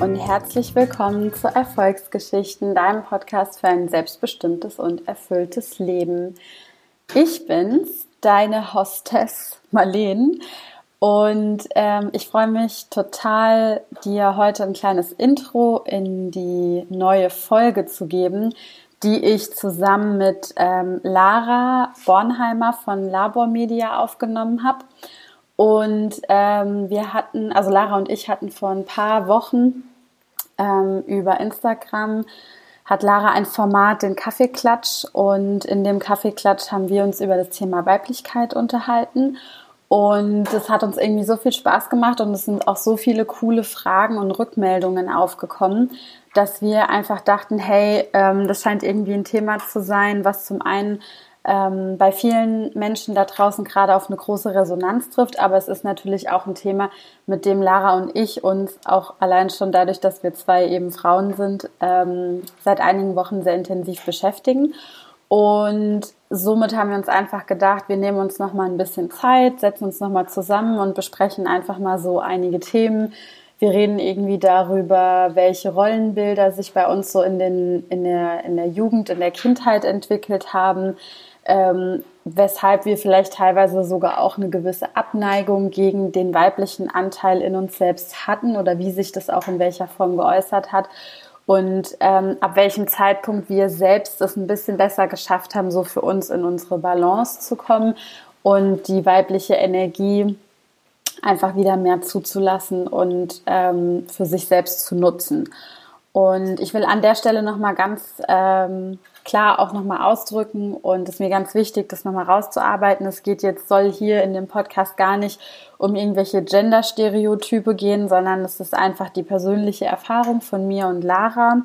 Und herzlich willkommen zu Erfolgsgeschichten, deinem Podcast für ein selbstbestimmtes und erfülltes Leben. Ich bin's, deine Hostess Marleen und ähm, ich freue mich total, dir heute ein kleines Intro in die neue Folge zu geben, die ich zusammen mit ähm, Lara Bornheimer von Labor Media aufgenommen habe. Und ähm, wir hatten, also Lara und ich hatten vor ein paar Wochen ähm, über Instagram hat Lara ein Format, den Kaffeeklatsch. Und in dem Kaffeeklatsch haben wir uns über das Thema Weiblichkeit unterhalten. Und es hat uns irgendwie so viel Spaß gemacht und es sind auch so viele coole Fragen und Rückmeldungen aufgekommen, dass wir einfach dachten, hey, ähm, das scheint irgendwie ein Thema zu sein, was zum einen ähm, bei vielen Menschen da draußen gerade auf eine große Resonanz trifft. Aber es ist natürlich auch ein Thema, mit dem Lara und ich uns auch allein schon dadurch, dass wir zwei eben Frauen sind, ähm, seit einigen Wochen sehr intensiv beschäftigen. Und somit haben wir uns einfach gedacht, wir nehmen uns noch mal ein bisschen Zeit, setzen uns noch mal zusammen und besprechen einfach mal so einige Themen. Wir reden irgendwie darüber, welche Rollenbilder sich bei uns so in, den, in, der, in der Jugend, in der Kindheit entwickelt haben ähm, weshalb wir vielleicht teilweise sogar auch eine gewisse Abneigung gegen den weiblichen Anteil in uns selbst hatten oder wie sich das auch in welcher Form geäußert hat und ähm, ab welchem Zeitpunkt wir selbst es ein bisschen besser geschafft haben, so für uns in unsere Balance zu kommen und die weibliche Energie einfach wieder mehr zuzulassen und ähm, für sich selbst zu nutzen. Und ich will an der Stelle nochmal ganz ähm, klar auch nochmal ausdrücken und es ist mir ganz wichtig, das nochmal rauszuarbeiten. Es geht jetzt, soll hier in dem Podcast gar nicht um irgendwelche Gender-Stereotype gehen, sondern es ist einfach die persönliche Erfahrung von mir und Lara.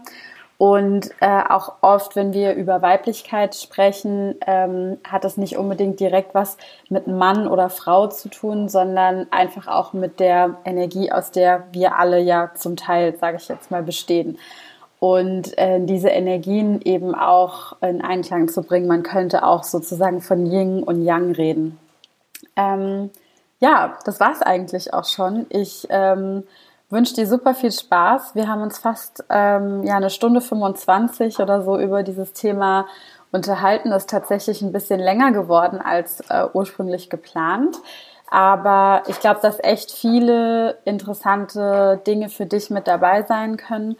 Und äh, auch oft, wenn wir über Weiblichkeit sprechen, ähm, hat das nicht unbedingt direkt was mit Mann oder Frau zu tun, sondern einfach auch mit der Energie, aus der wir alle ja zum Teil, sage ich jetzt mal, bestehen und äh, diese Energien eben auch in Einklang zu bringen. Man könnte auch sozusagen von Yin und Yang reden. Ähm, ja, das war es eigentlich auch schon. Ich ähm, wünsche dir super viel Spaß. Wir haben uns fast ähm, ja, eine Stunde 25 oder so über dieses Thema unterhalten. Das ist tatsächlich ein bisschen länger geworden als äh, ursprünglich geplant. Aber ich glaube, dass echt viele interessante Dinge für dich mit dabei sein können.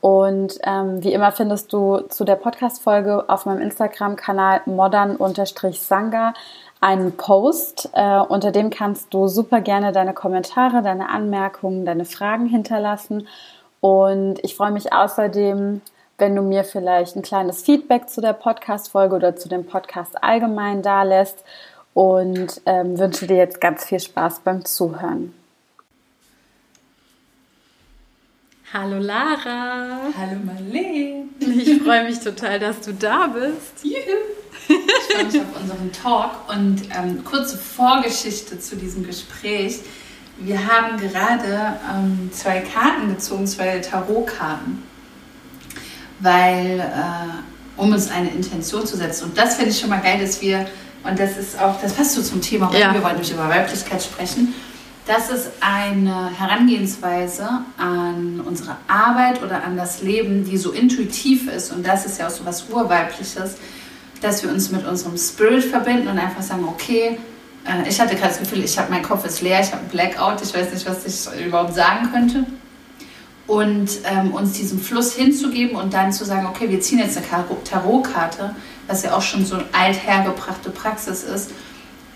Und ähm, wie immer findest du zu der Podcast-Folge auf meinem Instagram-Kanal modern-sanga einen Post. Äh, unter dem kannst du super gerne deine Kommentare, deine Anmerkungen, deine Fragen hinterlassen. Und ich freue mich außerdem, wenn du mir vielleicht ein kleines Feedback zu der Podcast-Folge oder zu dem Podcast allgemein da lässt. Und ähm, wünsche dir jetzt ganz viel Spaß beim Zuhören. Hallo Lara. Hallo Marlene. Ich freue mich total, dass du da bist. Juhu. Ich freue mich auf unseren Talk und ähm, kurze Vorgeschichte zu diesem Gespräch. Wir haben gerade ähm, zwei Karten gezogen, zwei Tarotkarten, weil äh, um uns eine Intention zu setzen. Und das finde ich schon mal geil, dass wir und das ist auch, das passt so zum Thema, ja. wir wollen nämlich über Weiblichkeit sprechen das ist eine Herangehensweise an unsere Arbeit oder an das Leben, die so intuitiv ist. Und das ist ja auch so was Urweibliches, dass wir uns mit unserem Spirit verbinden und einfach sagen, okay, äh, ich hatte gerade das Gefühl, ich habe mein Kopf ist leer, ich habe einen Blackout, ich weiß nicht, was ich überhaupt sagen könnte. Und ähm, uns diesem Fluss hinzugeben und dann zu sagen, okay, wir ziehen jetzt eine Tarotkarte, was ja auch schon so eine althergebrachte Praxis ist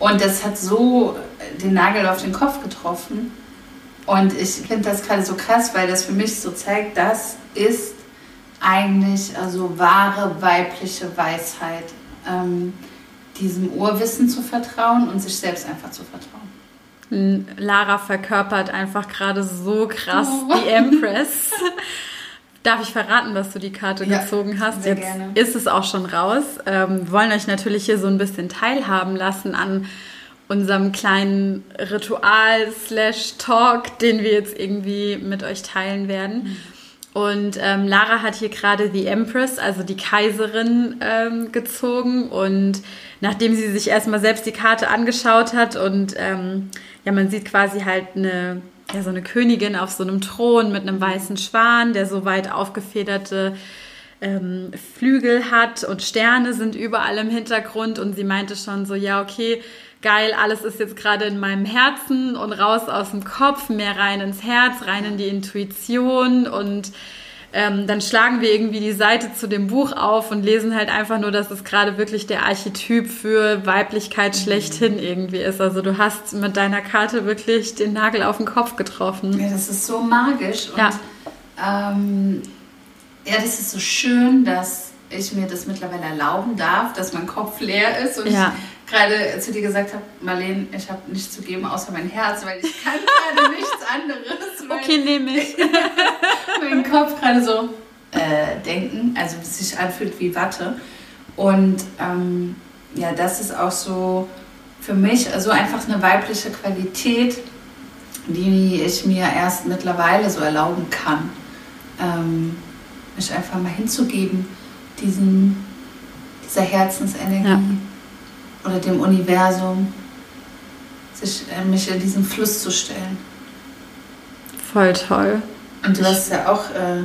und das hat so den Nagel auf den Kopf getroffen. Und ich finde das gerade so krass, weil das für mich so zeigt, das ist eigentlich also wahre weibliche Weisheit, ähm, diesem Urwissen zu vertrauen und sich selbst einfach zu vertrauen. Lara verkörpert einfach gerade so krass oh. die Empress. Darf ich verraten, dass du die Karte ja, gezogen hast? Jetzt gerne. ist es auch schon raus. Ähm, wollen euch natürlich hier so ein bisschen teilhaben lassen an unserem kleinen Ritual slash Talk, den wir jetzt irgendwie mit euch teilen werden. Und ähm, Lara hat hier gerade The Empress, also die Kaiserin, ähm, gezogen. Und nachdem sie sich erstmal selbst die Karte angeschaut hat und ähm, ja, man sieht quasi halt eine ja, so eine Königin auf so einem Thron mit einem weißen Schwan, der so weit aufgefederte ähm, Flügel hat und Sterne sind überall im Hintergrund. Und sie meinte schon so, ja, okay, geil, alles ist jetzt gerade in meinem Herzen und raus aus dem Kopf, mehr rein ins Herz, rein in die Intuition. Und ähm, dann schlagen wir irgendwie die Seite zu dem Buch auf und lesen halt einfach nur, dass es gerade wirklich der Archetyp für Weiblichkeit schlechthin irgendwie ist. Also du hast mit deiner Karte wirklich den Nagel auf den Kopf getroffen. Ja, das ist so magisch und ja, ähm, ja das ist so schön, dass ich mir das mittlerweile erlauben darf, dass mein Kopf leer ist und ja. ich gerade zu dir gesagt habe, Marlene, ich habe nichts zu geben außer mein Herz, weil ich kann gerade nichts anderes. Okay, nehme ich. mein Kopf gerade so äh, denken, also es sich anfühlt wie Watte. Und ähm, ja, das ist auch so für mich also einfach eine weibliche Qualität, die ich mir erst mittlerweile so erlauben kann, ähm, mich einfach mal hinzugeben diesen, dieser Herzensenergie ja. Oder dem Universum, sich, äh, mich in diesen Fluss zu stellen. Voll toll. Und du hast ja auch äh,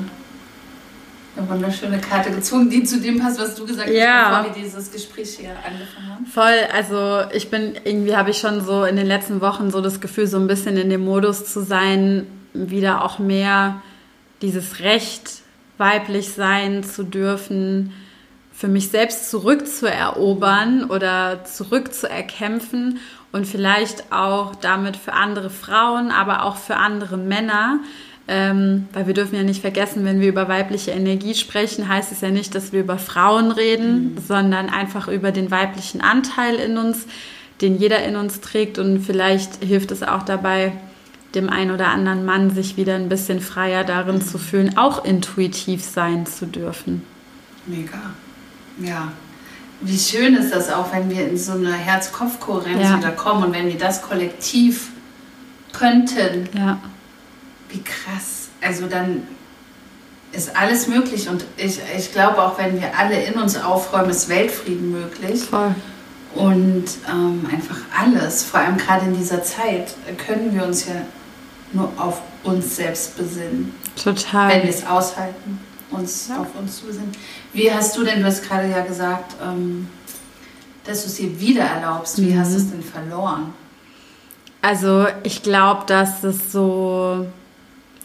eine wunderschöne Karte gezogen, die zu dem passt, was du gesagt ja. hast, bevor wir dieses Gespräch hier angefangen haben. Voll, also ich bin, irgendwie habe ich schon so in den letzten Wochen so das Gefühl, so ein bisschen in dem Modus zu sein, wieder auch mehr dieses Recht weiblich sein zu dürfen, für mich selbst zurückzuerobern oder zurückzuerkämpfen und vielleicht auch damit für andere Frauen, aber auch für andere Männer. Ähm, weil wir dürfen ja nicht vergessen, wenn wir über weibliche Energie sprechen, heißt es ja nicht, dass wir über Frauen reden, mhm. sondern einfach über den weiblichen Anteil in uns, den jeder in uns trägt. Und vielleicht hilft es auch dabei, dem einen oder anderen Mann sich wieder ein bisschen freier darin zu fühlen, auch intuitiv sein zu dürfen. Mega. Ja. Wie schön ist das auch, wenn wir in so eine Herz-Kopf-Kohärenz ja. wieder kommen und wenn wir das kollektiv könnten. Ja. Wie krass. Also dann ist alles möglich und ich, ich glaube auch, wenn wir alle in uns aufräumen, ist Weltfrieden möglich. Voll. Und ähm, einfach alles, vor allem gerade in dieser Zeit, können wir uns ja nur auf uns selbst besinnen. Total. Wenn wir es aushalten, uns ja. auf uns zu besinnen. Wie hast du denn, du hast gerade ja gesagt, ähm, dass du es dir wieder erlaubst. Wie mhm. hast du es denn verloren? Also ich glaube, dass es so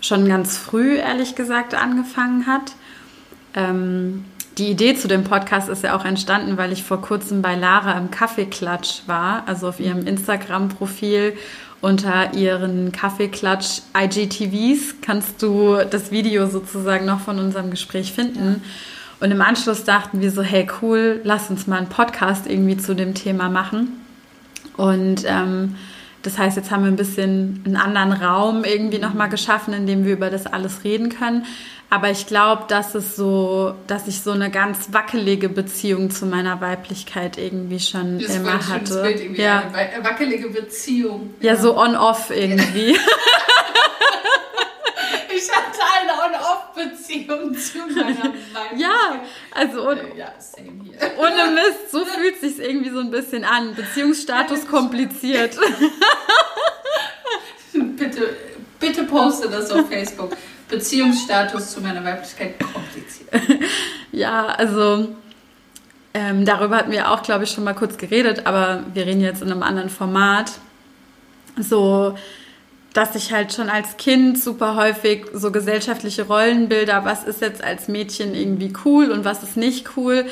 schon ganz früh, ehrlich gesagt, angefangen hat. Ähm, die Idee zu dem Podcast ist ja auch entstanden, weil ich vor kurzem bei Lara im Kaffeeklatsch war, also auf ihrem Instagram-Profil unter ihren Kaffeeklatsch IGTVs kannst du das Video sozusagen noch von unserem Gespräch finden. Und im Anschluss dachten wir so, hey cool, lass uns mal einen Podcast irgendwie zu dem Thema machen. Und ähm, das heißt, jetzt haben wir ein bisschen einen anderen Raum irgendwie nochmal geschaffen, in dem wir über das alles reden können. Aber ich glaube, dass es so, dass ich so eine ganz wackelige Beziehung zu meiner Weiblichkeit irgendwie schon das immer hatte. Bild irgendwie ja. Eine wackelige Beziehung. Ja, ja. so on-off irgendwie. ich hatte eine On-Off-Beziehung zu meiner Weiblichkeit. Ja, also und, äh, ja, ohne Mist, so fühlt es sich irgendwie so ein bisschen an. Beziehungsstatus kompliziert. bitte, bitte poste das auf Facebook. Beziehungsstatus zu meiner Weiblichkeit kompliziert. ja, also ähm, darüber hatten wir auch, glaube ich, schon mal kurz geredet, aber wir reden jetzt in einem anderen Format. So, dass ich halt schon als Kind super häufig so gesellschaftliche Rollenbilder, was ist jetzt als Mädchen irgendwie cool und was ist nicht cool,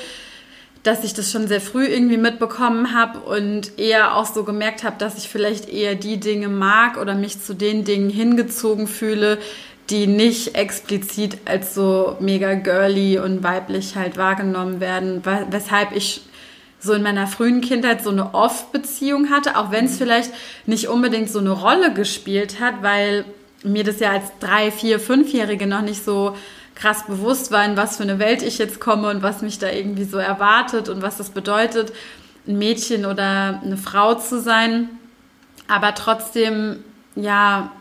dass ich das schon sehr früh irgendwie mitbekommen habe und eher auch so gemerkt habe, dass ich vielleicht eher die Dinge mag oder mich zu den Dingen hingezogen fühle, die nicht explizit als so mega girly und weiblich halt wahrgenommen werden, weshalb ich so in meiner frühen Kindheit so eine Off-Beziehung hatte, auch wenn es mhm. vielleicht nicht unbedingt so eine Rolle gespielt hat, weil mir das ja als drei, vier, fünfjährige noch nicht so krass bewusst war, in was für eine Welt ich jetzt komme und was mich da irgendwie so erwartet und was das bedeutet, ein Mädchen oder eine Frau zu sein. Aber trotzdem, ja,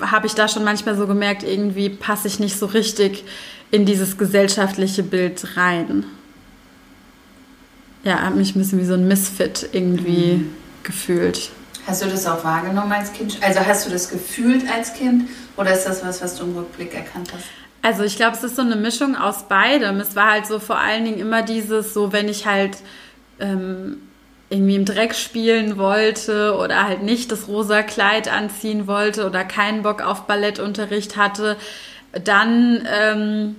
habe ich da schon manchmal so gemerkt, irgendwie passe ich nicht so richtig in dieses gesellschaftliche Bild rein. Ja, habe mich ein bisschen wie so ein Misfit irgendwie mhm. gefühlt. Hast du das auch wahrgenommen als Kind? Also hast du das gefühlt als Kind oder ist das was, was du im Rückblick erkannt hast? Also ich glaube, es ist so eine Mischung aus beidem. Es war halt so vor allen Dingen immer dieses, so wenn ich halt ähm, irgendwie im Dreck spielen wollte oder halt nicht das rosa Kleid anziehen wollte oder keinen Bock auf Ballettunterricht hatte, dann ähm,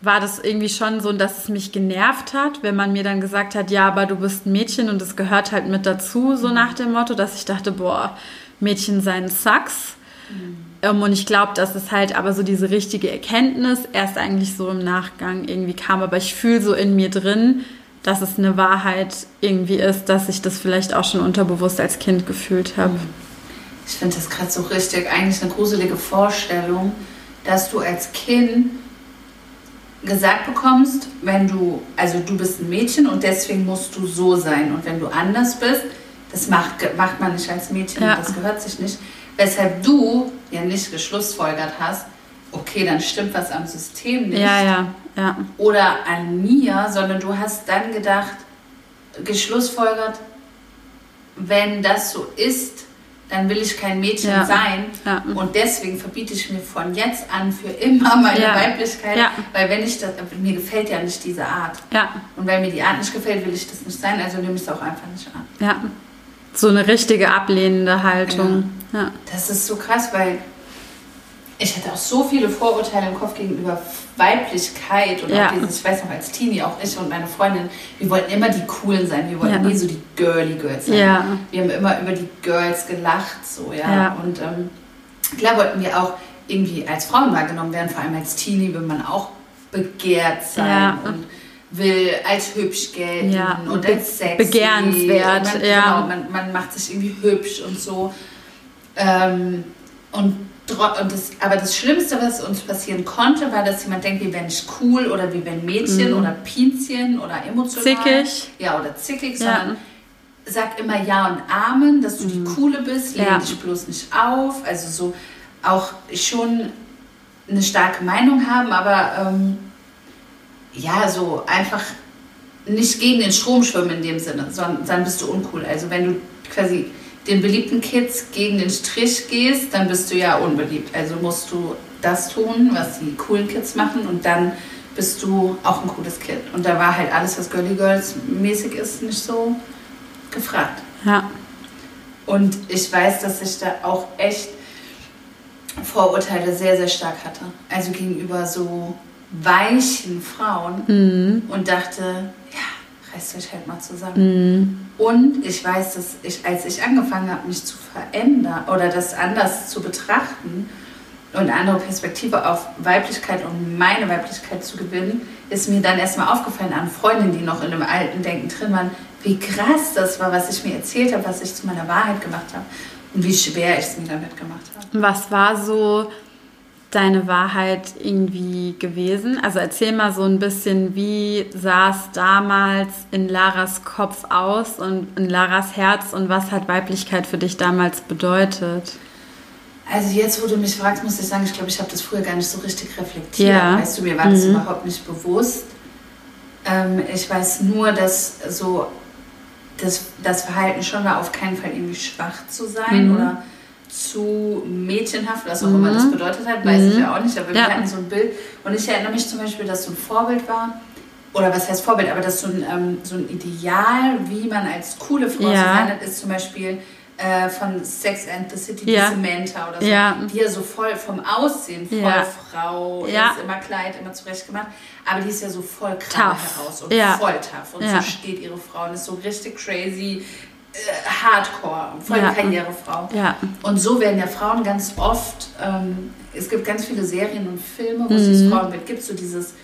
war das irgendwie schon so, dass es mich genervt hat, wenn man mir dann gesagt hat, ja, aber du bist ein Mädchen und es gehört halt mit dazu, so nach dem Motto, dass ich dachte, boah, Mädchen sein Sucks. Mhm. und ich glaube, dass es halt aber so diese richtige Erkenntnis erst eigentlich so im Nachgang irgendwie kam. Aber ich fühle so in mir drin, dass es eine Wahrheit irgendwie ist, dass ich das vielleicht auch schon unterbewusst als Kind gefühlt habe. Mhm. Ich finde das gerade so richtig, eigentlich eine gruselige Vorstellung, dass du als Kind gesagt bekommst, wenn du, also du bist ein Mädchen und deswegen musst du so sein. Und wenn du anders bist, das macht, macht man nicht als Mädchen, ja. das gehört sich nicht. Weshalb du ja nicht geschlussfolgert hast, okay, dann stimmt was am System nicht. Ja, ja, ja. Oder an mir, sondern du hast dann gedacht, geschlussfolgert, wenn das so ist, dann will ich kein Mädchen ja. sein. Ja. Und deswegen verbiete ich mir von jetzt an für immer meine ja. Weiblichkeit, weil wenn ich das, mir gefällt ja nicht diese Art. Und weil mir die Art nicht gefällt, will ich das nicht sein, also nehme ich es auch einfach nicht an. Ja. So eine richtige ablehnende Haltung. Ja. Das ist so krass, weil ich hatte auch so viele Vorurteile im Kopf gegenüber Weiblichkeit und ja. auch dieses, ich weiß noch, als Teenie, auch ich und meine Freundin, wir wollten immer die Coolen sein, wir wollten ja. nie so die girly Girls sein. Ja. Wir haben immer über die Girls gelacht, so, ja. Und ähm, klar wollten wir auch irgendwie als Frauen wahrgenommen werden, vor allem als Teenie will man auch begehrt sein und will als hübsch gelten und, und als sexy. Begehrenswert, man, ja. Genau, man, man macht sich irgendwie hübsch und so. Ähm, und und das, aber das Schlimmste, was uns passieren konnte, war, dass jemand denkt, wie wenn ich cool oder wie wenn Mädchen mhm. oder Pinzchen oder emotional. Zickig. Ja, oder zickig, sondern sag immer Ja und Amen, dass du mhm. die Coole bist, lehn ja. dich bloß nicht auf. Also so auch schon eine starke Meinung haben, aber ähm, ja, so einfach nicht gegen den Strom schwimmen in dem Sinne, sondern dann bist du uncool. Also wenn du quasi den beliebten Kids gegen den Strich gehst, dann bist du ja unbeliebt. Also musst du das tun, was die coolen Kids machen und dann bist du auch ein cooles Kind. Und da war halt alles, was Girly Girls mäßig ist, nicht so gefragt. Ja. Und ich weiß, dass ich da auch echt Vorurteile sehr, sehr stark hatte. Also gegenüber so weichen Frauen mhm. und dachte, reißt euch halt mal zusammen. Mhm. Und ich weiß, dass ich, als ich angefangen habe, mich zu verändern oder das anders zu betrachten und andere Perspektive auf Weiblichkeit und meine Weiblichkeit zu gewinnen, ist mir dann erstmal aufgefallen an Freundinnen, die noch in einem alten Denken drin waren, wie krass das war, was ich mir erzählt habe, was ich zu meiner Wahrheit gemacht habe und wie schwer ich es mir damit gemacht habe. Was war so deine Wahrheit irgendwie gewesen? Also erzähl mal so ein bisschen, wie sah es damals in Laras Kopf aus und in Laras Herz und was hat Weiblichkeit für dich damals bedeutet? Also jetzt, wo du mich fragst, muss ich sagen, ich glaube, ich habe das früher gar nicht so richtig reflektiert. Ja. Weißt du, mir war das mhm. überhaupt nicht bewusst. Ähm, ich weiß nur, dass so das, das Verhalten schon war, auf keinen Fall irgendwie schwach zu sein mhm. oder zu mädchenhaft, was auch mhm. immer das mhm. bedeutet hat, weiß mhm. ich ja auch nicht, aber wir hatten so ein Bild und ich erinnere mich zum Beispiel, dass so ein Vorbild war, oder was heißt Vorbild, aber dass so ein, ähm, so ein Ideal, wie man als coole Frau ja. zu sein hat, ist zum Beispiel äh, von Sex and the City, ja. die Samantha oder so, ja. die ja so voll vom Aussehen, voll ja. Frau, ja. ist immer Kleid, immer zurechtgemacht, aber die ist ja so voll krass heraus und voll tough und so steht ihre Frau und ist so richtig crazy, Hardcore, voll ja. Karrierefrau. Ja. Und so werden ja Frauen ganz oft, ähm, es gibt ganz viele Serien und Filme, wo mhm. es Frauenbild gibt, so dieses,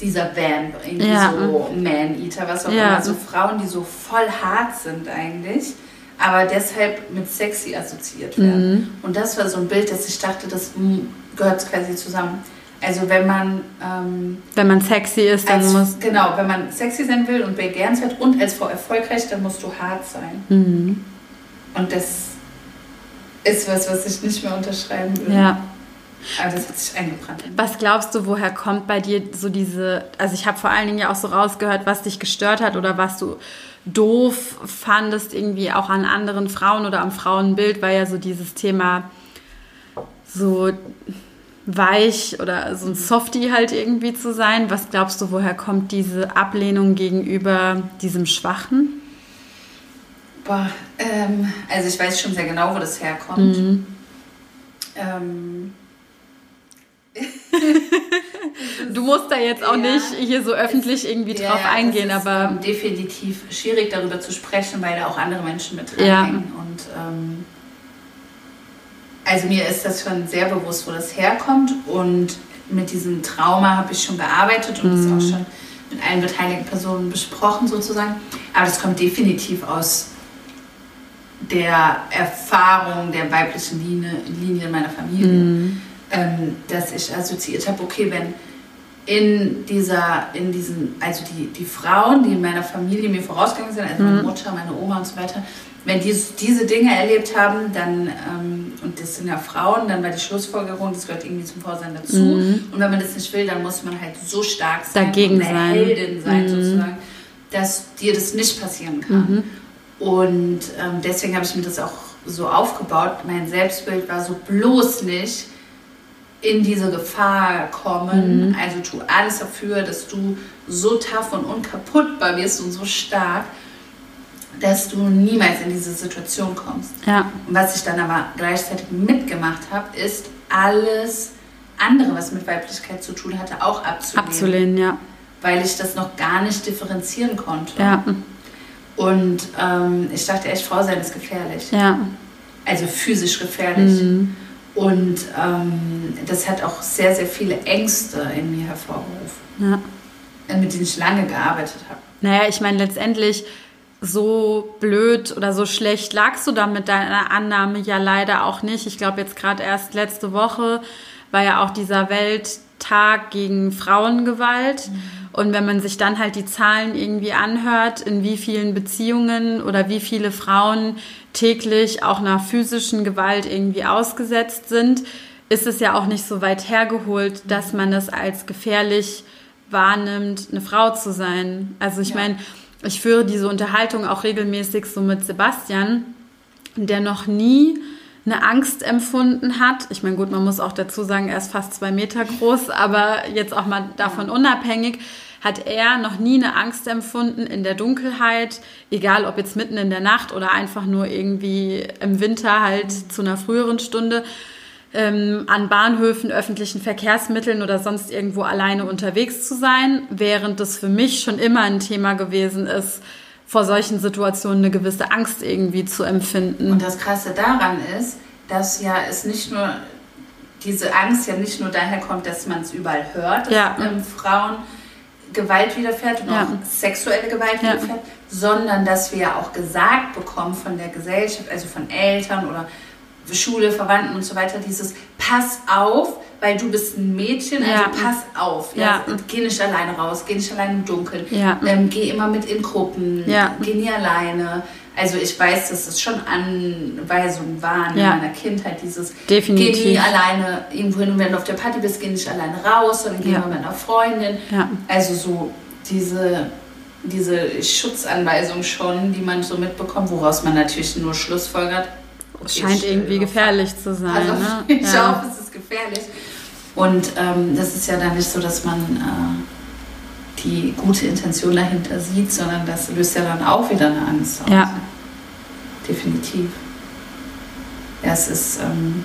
dieser Van, irgendwie ja. so Man-Eater, was auch immer, so Frauen, die so voll hart sind eigentlich, aber deshalb mit sexy assoziiert werden. Mhm. Und das war so ein Bild, dass ich dachte, das gehört quasi zusammen. Also wenn man... Ähm, wenn man sexy ist, dann als, muss... Genau, wenn man sexy sein will und begehrenswert und als Frau erfolgreich, dann musst du hart sein. Mhm. Und das ist was, was ich nicht mehr unterschreiben würde. Ja. Aber das hat sich eingebrannt. Was glaubst du, woher kommt bei dir so diese, also ich habe vor allen Dingen ja auch so rausgehört, was dich gestört hat oder was du doof fandest irgendwie auch an anderen Frauen oder am Frauenbild, war ja so dieses Thema so weich oder so ein Softie halt irgendwie zu sein. Was glaubst du, woher kommt diese Ablehnung gegenüber diesem Schwachen? Boah, ähm, also ich weiß schon sehr genau, wo das herkommt. Mhm. Ähm, du musst da jetzt auch ja, nicht hier so öffentlich irgendwie ja, drauf eingehen, aber. Ähm, definitiv schwierig darüber zu sprechen, weil da auch andere Menschen mit dranhängen. Ja. Und ähm, also mir ist das schon sehr bewusst, wo das herkommt. Und mit diesem Trauma habe ich schon gearbeitet und mhm. das auch schon mit allen beteiligten Personen besprochen sozusagen. Aber das kommt definitiv aus der Erfahrung der weiblichen Linie, Linie in meiner Familie. Mhm ähm, dass ich assoziiert habe, okay, wenn in dieser, in diesen, also die, die Frauen, die in meiner Familie mir vorausgegangen sind, also meine mhm. Mutter, meine Oma und so weiter, wenn die diese Dinge erlebt haben, dann, ähm, und das sind ja Frauen, dann war die Schlussfolgerung, das gehört irgendwie zum Vorsein dazu. Mhm. Und wenn man das nicht will, dann muss man halt so stark sein Dagegen und eine sein. Heldin sein, mhm. sozusagen, dass dir das nicht passieren kann. Mhm. Und ähm, deswegen habe ich mir das auch so aufgebaut. Mein Selbstbild war so bloß nicht, in diese Gefahr kommen. Mhm. Also tu alles dafür, dass du so tough und unkaputtbar wirst und so stark, dass du niemals in diese Situation kommst. Ja. Und was ich dann aber gleichzeitig mitgemacht habe, ist alles andere, was mit Weiblichkeit zu tun hatte, auch abzulehnen. Abzulehnen, ja. Weil ich das noch gar nicht differenzieren konnte. Ja. Und ähm, ich dachte echt, Frau sein ist gefährlich. Ja. Also physisch gefährlich. Mhm. Und ähm, das hat auch sehr, sehr viele Ängste in mir hervorgerufen, ja. mit denen ich lange gearbeitet habe. Naja, ich meine, letztendlich so blöd oder so schlecht lagst du da mit deiner Annahme ja leider auch nicht. Ich glaube, jetzt gerade erst letzte Woche war ja auch dieser Welttag gegen Frauengewalt. Mhm. Und wenn man sich dann halt die Zahlen irgendwie anhört, in wie vielen Beziehungen oder wie viele Frauen täglich auch nach physischen Gewalt irgendwie ausgesetzt sind, ist es ja auch nicht so weit hergeholt, dass man es als gefährlich wahrnimmt, eine Frau zu sein. Also ich ja. meine, ich führe diese Unterhaltung auch regelmäßig so mit Sebastian, der noch nie eine Angst empfunden hat. Ich meine, gut, man muss auch dazu sagen, er ist fast zwei Meter groß, aber jetzt auch mal davon unabhängig, hat er noch nie eine Angst empfunden in der Dunkelheit, egal ob jetzt mitten in der Nacht oder einfach nur irgendwie im Winter halt zu einer früheren Stunde. Ähm, an Bahnhöfen, öffentlichen Verkehrsmitteln oder sonst irgendwo alleine unterwegs zu sein, während das für mich schon immer ein Thema gewesen ist, vor solchen Situationen eine gewisse Angst irgendwie zu empfinden. Und das Krasse daran ist, dass ja es nicht nur diese Angst ja nicht nur daher kommt, dass man es überall hört, dass ja. ähm, Frauen Gewalt widerfährt und ja. auch sexuelle Gewalt ja. widerfährt, sondern dass wir ja auch gesagt bekommen von der Gesellschaft, also von Eltern oder Schule, Verwandten und so weiter, dieses Pass auf, weil du bist ein Mädchen, also ja. pass auf. Ja? ja? Geh nicht alleine raus, geh nicht alleine im Dunkeln. Ja. Ähm, geh immer mit in Gruppen, ja. geh nie alleine. Also ich weiß, dass es schon Anweisungen waren in meiner Kindheit, dieses Definitiv. geh nie alleine irgendwo hin und wenn du auf der Party bist, geh nicht alleine raus, sondern geh immer mit einer Freundin. Also so diese diese Schutzanweisung schon, die man so mitbekommt, woraus man natürlich nur schlussfolgert. Okay, scheint irgendwie gefährlich zu sein. Also, ne? ich ja. hoffe, es ist gefährlich. Und ähm, das ist ja dann nicht so, dass man äh, die gute Intention dahinter sieht, sondern das löst ja dann auch wieder eine Angst aus. Ja. Definitiv. Ja, es ist ähm,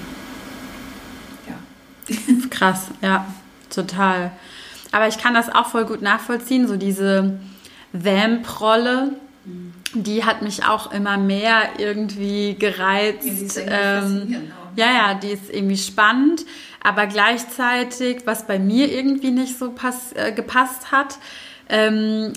ja. krass, ja, total. Aber ich kann das auch voll gut nachvollziehen, so diese Vamp-Rolle, mhm. die hat mich auch immer mehr irgendwie gereizt. Ja, ähm, ja, ja, die ist irgendwie spannend aber gleichzeitig, was bei mir irgendwie nicht so pass, äh, gepasst hat, ähm,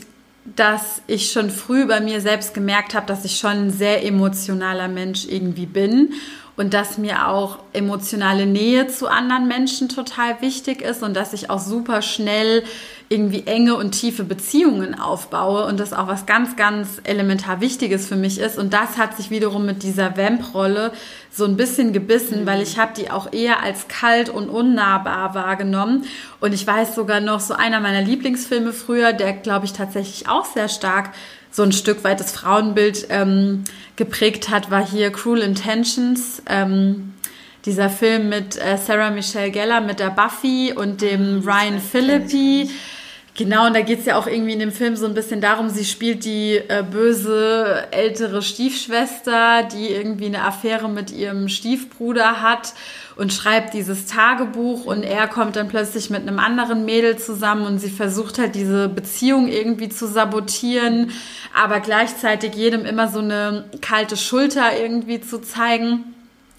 dass ich schon früh bei mir selbst gemerkt habe, dass ich schon ein sehr emotionaler Mensch irgendwie bin und dass mir auch emotionale Nähe zu anderen Menschen total wichtig ist und dass ich auch super schnell irgendwie enge und tiefe Beziehungen aufbaue und das auch was ganz, ganz elementar Wichtiges für mich ist. Und das hat sich wiederum mit dieser Vamp-Rolle so ein bisschen gebissen, mhm. weil ich habe die auch eher als kalt und unnahbar wahrgenommen. Und ich weiß sogar noch, so einer meiner Lieblingsfilme früher, der, glaube ich, tatsächlich auch sehr stark so ein Stück weit das Frauenbild ähm, geprägt hat, war hier Cruel Intentions. Ähm, dieser Film mit äh, Sarah Michelle Gellar, mit der Buffy und dem ah, Ryan Philippi. Genau, und da geht es ja auch irgendwie in dem Film so ein bisschen darum, sie spielt die äh, böse ältere Stiefschwester, die irgendwie eine Affäre mit ihrem Stiefbruder hat und schreibt dieses Tagebuch und er kommt dann plötzlich mit einem anderen Mädel zusammen und sie versucht halt diese Beziehung irgendwie zu sabotieren, aber gleichzeitig jedem immer so eine kalte Schulter irgendwie zu zeigen.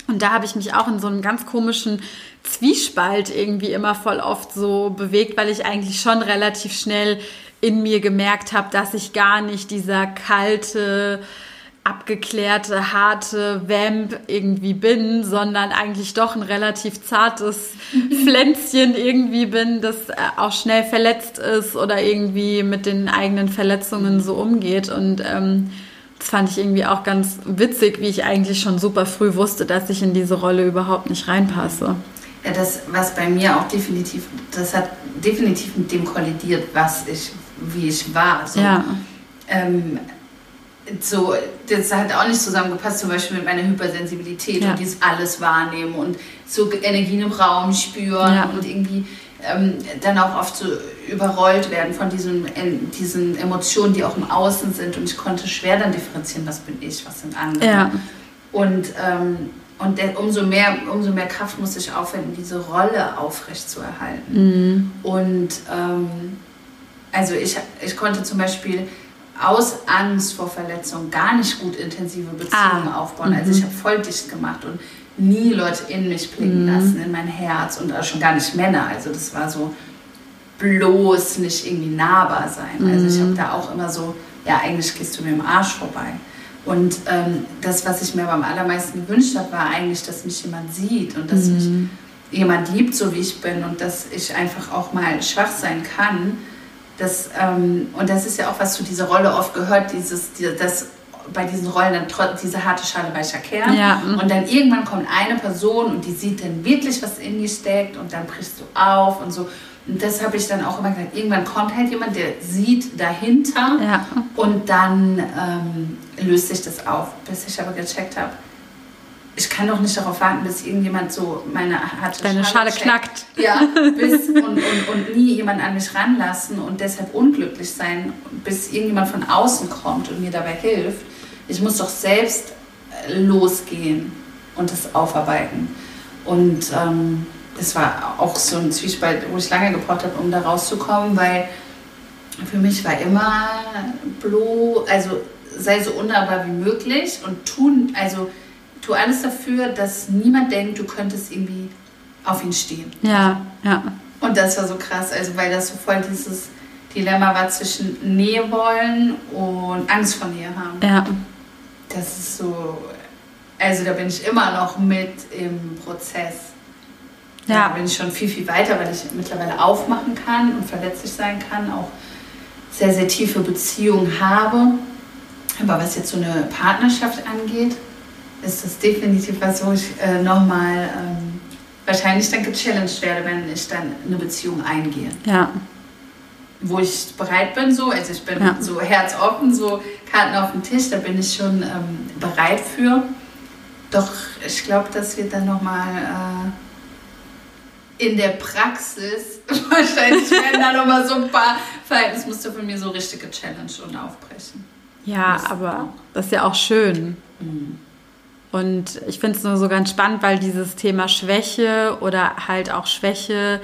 Und da habe ich mich auch in so einem ganz komischen Zwiespalt irgendwie immer voll oft so bewegt, weil ich eigentlich schon relativ schnell in mir gemerkt habe, dass ich gar nicht dieser kalte, abgeklärte, harte Vamp irgendwie bin, sondern eigentlich doch ein relativ zartes Pflänzchen irgendwie bin, das äh, auch schnell verletzt ist oder irgendwie mit den eigenen Verletzungen so umgeht. Und ähm, das fand ich irgendwie auch ganz witzig, wie ich eigentlich schon super früh wusste, dass ich in diese Rolle überhaupt nicht reinpasse. Das, was bei mir auch definitiv, das hat definitiv mit dem kollidiert, was ich, wie ich war. So, ja. Ähm, so, das hat auch nicht zusammengepasst, zum Beispiel mit meiner Hypersensibilität ja. und dieses alles wahrnehmen und so Energien im Raum spüren ja. und irgendwie ähm, dann auch oft so überrollt werden von diesen, diesen Emotionen, die auch im Außen sind. Und ich konnte schwer dann differenzieren, was bin ich, was sind andere. Ja. Und, ähm, und der, umso, mehr, umso mehr Kraft muss ich aufwenden, diese Rolle aufrechtzuerhalten. Mhm. Und ähm, also ich, ich konnte zum Beispiel aus Angst vor Verletzung gar nicht gut intensive Beziehungen ah. aufbauen. Also ich mhm. habe voll dicht gemacht und nie Leute in mich blicken mhm. lassen, in mein Herz und auch schon gar nicht Männer. Also das war so bloß nicht irgendwie nahbar sein. Mhm. Also ich habe mhm. da auch immer so, ja, eigentlich gehst du mir im Arsch vorbei. Und ähm, das, was ich mir aber am allermeisten gewünscht habe, war eigentlich, dass mich jemand sieht und dass mhm. mich jemand liebt, so wie ich bin und dass ich einfach auch mal schwach sein kann. Das, ähm, und das ist ja auch, was zu dieser Rolle oft gehört, dieses, das bei diesen Rollen dann diese harte Schale weicher Kern. Ja. Und dann irgendwann kommt eine Person und die sieht dann wirklich, was in dir steckt und dann brichst du auf und so. Und das habe ich dann auch immer gesagt. Irgendwann kommt halt jemand, der sieht dahinter ja. und dann ähm, löst sich das auf, bis ich aber gecheckt habe. Ich kann doch nicht darauf warten, bis irgendjemand so meine harte Deine Schale, Schale knackt. Ja, bis und, und, und nie jemand an mich ranlassen und deshalb unglücklich sein, bis irgendjemand von außen kommt und mir dabei hilft. Ich muss doch selbst äh, losgehen und das aufarbeiten. Und ähm, das war auch so ein Zwiespalt, wo ich lange gebraucht habe, um da rauszukommen, weil für mich war immer bloß, also sei so unnahbar wie möglich und tun, also tu alles dafür, dass niemand denkt, du könntest irgendwie auf ihn stehen. Ja, ja. Und das war so krass, also weil das so voll dieses Dilemma war zwischen Nähe wollen und Angst vor Nähe haben. Ja. Das ist so, also da bin ich immer noch mit im Prozess. Ja. Da bin ich schon viel, viel weiter, weil ich mittlerweile aufmachen kann und verletzlich sein kann, auch sehr, sehr tiefe Beziehungen habe. Aber was jetzt so eine Partnerschaft angeht, ist das definitiv was, wo ich äh, nochmal ähm, wahrscheinlich dann gechallenged werde, wenn ich dann eine Beziehung eingehe. Ja. Wo ich bereit bin, so, also ich bin ja. so herzoffen, so Karten auf dem Tisch, da bin ich schon ähm, bereit für. Doch ich glaube, dass wir dann nochmal äh, in der Praxis wahrscheinlich werden da nochmal so ein paar Verhaltensmuster von mir so richtig gechallenged und aufbrechen. Ja, das aber das ist ja auch schön. Mhm. Und ich finde es nur so ganz spannend, weil dieses Thema Schwäche oder halt auch Schwäche,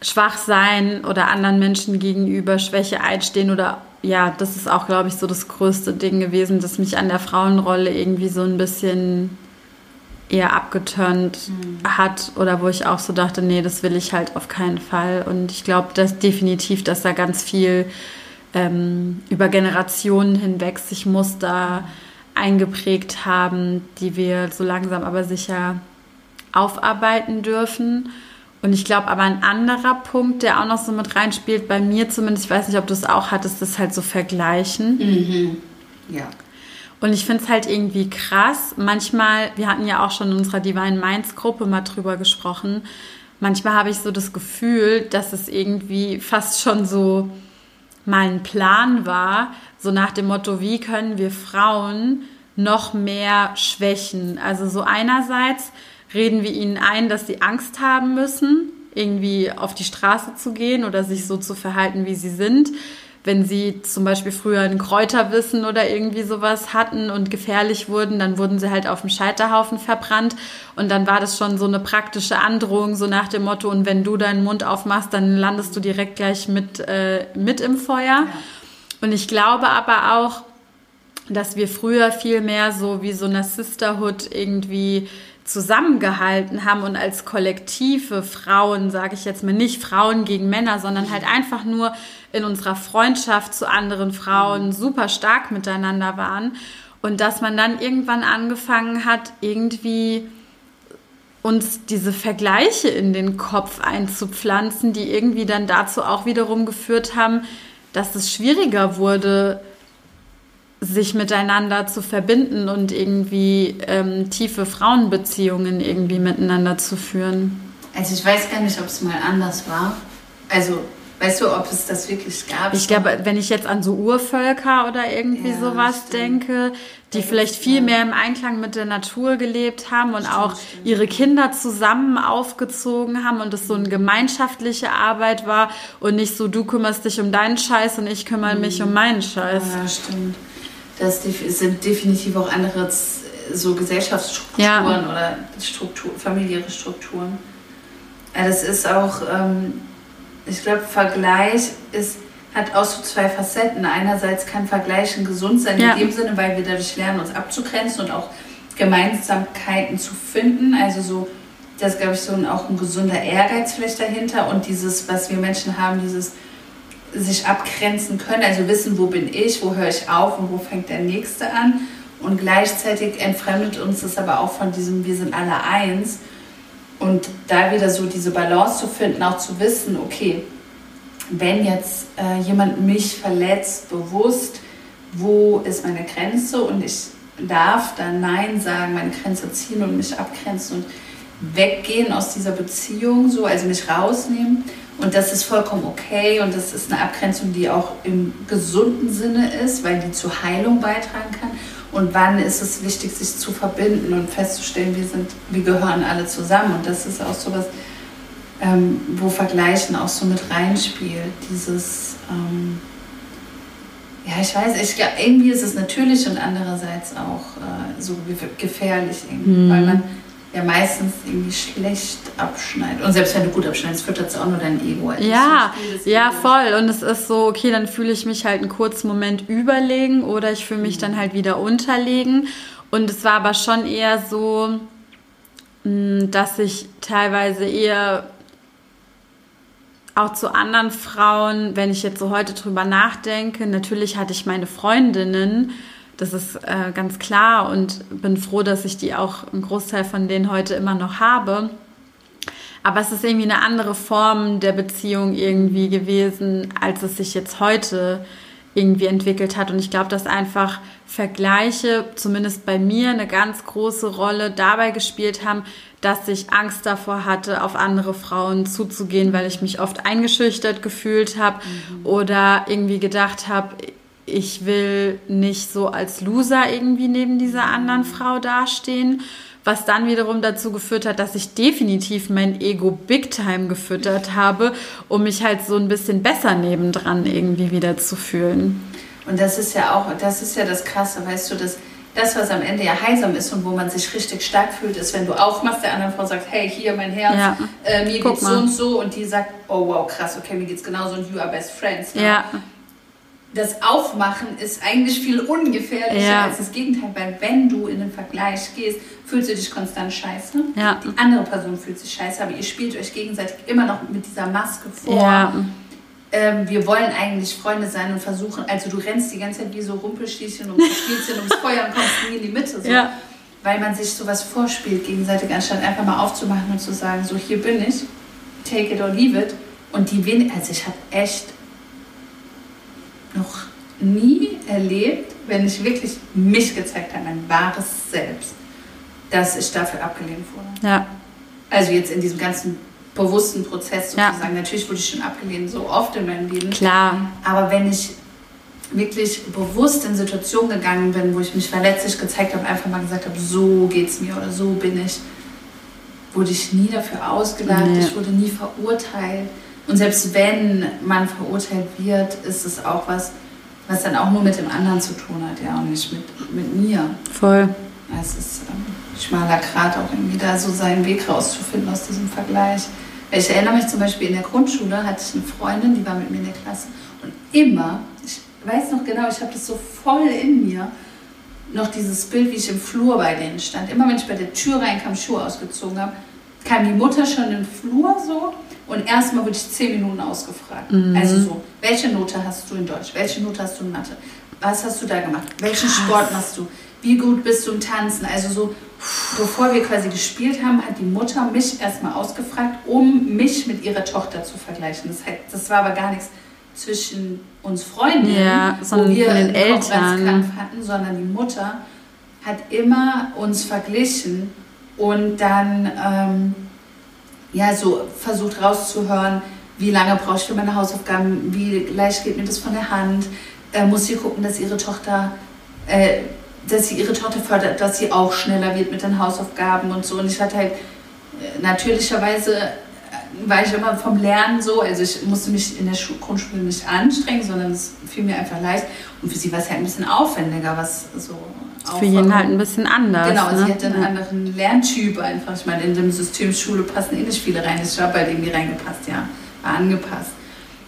schwach sein oder anderen Menschen gegenüber Schwäche einstehen oder ja, das ist auch, glaube ich, so das größte Ding gewesen, das mich an der Frauenrolle irgendwie so ein bisschen eher abgeturnt mhm. hat oder wo ich auch so dachte, nee, das will ich halt auf keinen Fall. Und ich glaube dass definitiv, dass da ganz viel ähm, über Generationen hinweg sich Muster eingeprägt haben, die wir so langsam aber sicher aufarbeiten dürfen. Und ich glaube aber ein anderer Punkt, der auch noch so mit reinspielt, bei mir zumindest, ich weiß nicht, ob du es auch hattest, das halt so vergleichen. Mhm. Ja. Und ich finde es halt irgendwie krass. Manchmal, wir hatten ja auch schon in unserer Divine Minds Gruppe mal drüber gesprochen. Manchmal habe ich so das Gefühl, dass es irgendwie fast schon so mal ein Plan war, so nach dem Motto, wie können wir Frauen noch mehr schwächen? Also so einerseits reden wir ihnen ein, dass sie Angst haben müssen, irgendwie auf die Straße zu gehen oder sich so zu verhalten, wie sie sind. Wenn sie zum Beispiel früher ein Kräuterwissen oder irgendwie sowas hatten und gefährlich wurden, dann wurden sie halt auf dem Scheiterhaufen verbrannt. Und dann war das schon so eine praktische Androhung, so nach dem Motto, und wenn du deinen Mund aufmachst, dann landest du direkt gleich mit, äh, mit im Feuer. Ja. Und ich glaube aber auch, dass wir früher viel mehr so wie so eine Sisterhood irgendwie zusammengehalten haben und als kollektive Frauen, sage ich jetzt mal nicht Frauen gegen Männer, sondern halt einfach nur in unserer Freundschaft zu anderen Frauen super stark miteinander waren. Und dass man dann irgendwann angefangen hat, irgendwie uns diese Vergleiche in den Kopf einzupflanzen, die irgendwie dann dazu auch wiederum geführt haben, dass es schwieriger wurde, sich miteinander zu verbinden und irgendwie ähm, tiefe Frauenbeziehungen irgendwie miteinander zu führen. Also ich weiß gar nicht, ob es mal anders war. Also weißt du, ob es das wirklich gab? Ich glaube, wenn ich jetzt an so Urvölker oder irgendwie ja, sowas stimmt. denke, die vielleicht viel mehr im Einklang mit der Natur gelebt haben und stimmt, auch stimmt. ihre Kinder zusammen aufgezogen haben und es so eine gemeinschaftliche Arbeit war und nicht so, du kümmerst dich um deinen Scheiß und ich kümmere mhm. mich um meinen Scheiß. Ja, stimmt das sind definitiv auch andere so Gesellschaftsstrukturen ja. oder Struktur, familiäre Strukturen. Ja, das ist auch, ähm, ich glaube, Vergleich ist, hat auch so zwei Facetten. Einerseits kann Vergleichen gesund sein, ja. in dem Sinne, weil wir dadurch lernen, uns abzugrenzen und auch Gemeinsamkeiten zu finden. Also so, das glaube ich so ein, auch ein gesunder Ehrgeiz vielleicht dahinter und dieses, was wir Menschen haben, dieses sich abgrenzen können, also wissen, wo bin ich, wo höre ich auf und wo fängt der Nächste an. Und gleichzeitig entfremdet uns das aber auch von diesem, wir sind alle eins. Und da wieder so diese Balance zu finden, auch zu wissen, okay, wenn jetzt äh, jemand mich verletzt, bewusst, wo ist meine Grenze und ich darf dann Nein sagen, meine Grenze ziehen und mich abgrenzen und weggehen aus dieser Beziehung, so, also mich rausnehmen und das ist vollkommen okay und das ist eine Abgrenzung, die auch im gesunden Sinne ist, weil die zur Heilung beitragen kann. Und wann ist es wichtig, sich zu verbinden und festzustellen, wir, sind, wir gehören alle zusammen. Und das ist auch so was, ähm, wo Vergleichen auch so mit reinspielt. Dieses, ähm, ja, ich weiß, ich, irgendwie ist es natürlich und andererseits auch äh, so gefährlich, mhm. weil man ja meistens irgendwie schlecht abschneidet. Und selbst wenn du gut abschneidest, füttert es auch nur dein Ego. Also ja, ja, voll. Und es ist so, okay, dann fühle ich mich halt einen kurzen Moment überlegen oder ich fühle mich mhm. dann halt wieder unterlegen. Und es war aber schon eher so, mm, dass ich teilweise eher auch zu anderen Frauen, wenn ich jetzt so heute drüber nachdenke, natürlich hatte ich meine Freundinnen, das ist äh, ganz klar und bin froh, dass ich die auch einen Großteil von denen heute immer noch habe. Aber es ist irgendwie eine andere Form der Beziehung irgendwie gewesen, als es sich jetzt heute irgendwie entwickelt hat. Und ich glaube, dass einfach Vergleiche, zumindest bei mir, eine ganz große Rolle dabei gespielt haben, dass ich Angst davor hatte, auf andere Frauen zuzugehen, weil ich mich oft eingeschüchtert gefühlt habe mhm. oder irgendwie gedacht habe, ich will nicht so als Loser irgendwie neben dieser anderen Frau dastehen, was dann wiederum dazu geführt hat, dass ich definitiv mein Ego big time gefüttert habe, um mich halt so ein bisschen besser nebendran irgendwie wieder zu fühlen. Und das ist ja auch, das ist ja das Krasse, weißt du, dass das, was am Ende ja heilsam ist und wo man sich richtig stark fühlt, ist, wenn du aufmachst, der anderen Frau sagt, hey, hier mein Herz, ja. äh, mir Guck geht's mal. so und so und die sagt, oh wow, krass, okay, mir geht's genauso und you are best friends. Ne? Ja das Aufmachen ist eigentlich viel ungefährlicher ja. als das Gegenteil, weil wenn du in den Vergleich gehst, fühlst du dich konstant scheiße. Ja. Die andere Person fühlt sich scheiße, aber ihr spielt euch gegenseitig immer noch mit dieser Maske vor. Ja. Ähm, wir wollen eigentlich Freunde sein und versuchen, also du rennst die ganze Zeit wie so Rumpelstilzchen und Spielchen ums Feuer und kommst nie in die Mitte. So. Weil man sich sowas vorspielt gegenseitig, anstatt einfach mal aufzumachen und zu sagen, so hier bin ich take it or leave it. Und die wen also ich habe echt noch nie erlebt, wenn ich wirklich mich gezeigt habe, mein wahres Selbst, dass ich dafür abgelehnt wurde. Ja. Also jetzt in diesem ganzen bewussten Prozess sozusagen. Ja. Natürlich wurde ich schon abgelehnt, so oft in meinem Leben. Klar. Aber wenn ich wirklich bewusst in Situationen gegangen bin, wo ich mich verletzlich gezeigt habe, einfach mal gesagt habe, so geht's mir oder so bin ich, wurde ich nie dafür ausgelacht, nee. ich wurde nie verurteilt. Und selbst wenn man verurteilt wird, ist es auch was, was dann auch nur mit dem anderen zu tun hat, ja, und nicht mit, mit mir. Voll. Es ist ähm, schmaler Grat auch irgendwie da so seinen Weg rauszufinden aus diesem Vergleich. Ich erinnere mich zum Beispiel in der Grundschule hatte ich eine Freundin, die war mit mir in der Klasse und immer, ich weiß noch genau, ich habe das so voll in mir, noch dieses Bild, wie ich im Flur bei denen stand. Immer wenn ich bei der Tür reinkam, Schuhe ausgezogen habe, kam die Mutter schon im Flur so und erstmal wurde ich zehn Minuten ausgefragt. Mhm. Also so, welche Note hast du in Deutsch? Welche Note hast du in Mathe? Was hast du da gemacht? Welchen Krass. Sport machst du? Wie gut bist du im Tanzen? Also so, bevor wir quasi gespielt haben, hat die Mutter mich erstmal ausgefragt, um mich mit ihrer Tochter zu vergleichen. Das, heißt, das war aber gar nichts zwischen uns Freunden, ja, wo wir einen Elternkampf hatten, sondern die Mutter hat immer uns verglichen und dann ähm, ja so versucht rauszuhören, wie lange brauche ich für meine Hausaufgaben, wie leicht geht mir das von der Hand, äh, muss sie gucken, dass ihre Tochter äh, dass sie ihre Tochter fördert, dass sie auch schneller wird mit den Hausaufgaben und so. Und ich hatte halt äh, natürlicherweise äh, war ich immer vom Lernen so, also ich musste mich in der Schu Grundschule nicht anstrengen, sondern es fiel mir einfach leicht. Und für sie war es halt ein bisschen aufwendiger, was so. Für jeden halt ein bisschen anders. Genau, ne? sie hatte einen ja. anderen Lerntyp einfach. Ich meine, in dem System Schule passen eh nicht viele rein. Ich habe bei dem die reingepasst, ja, war angepasst.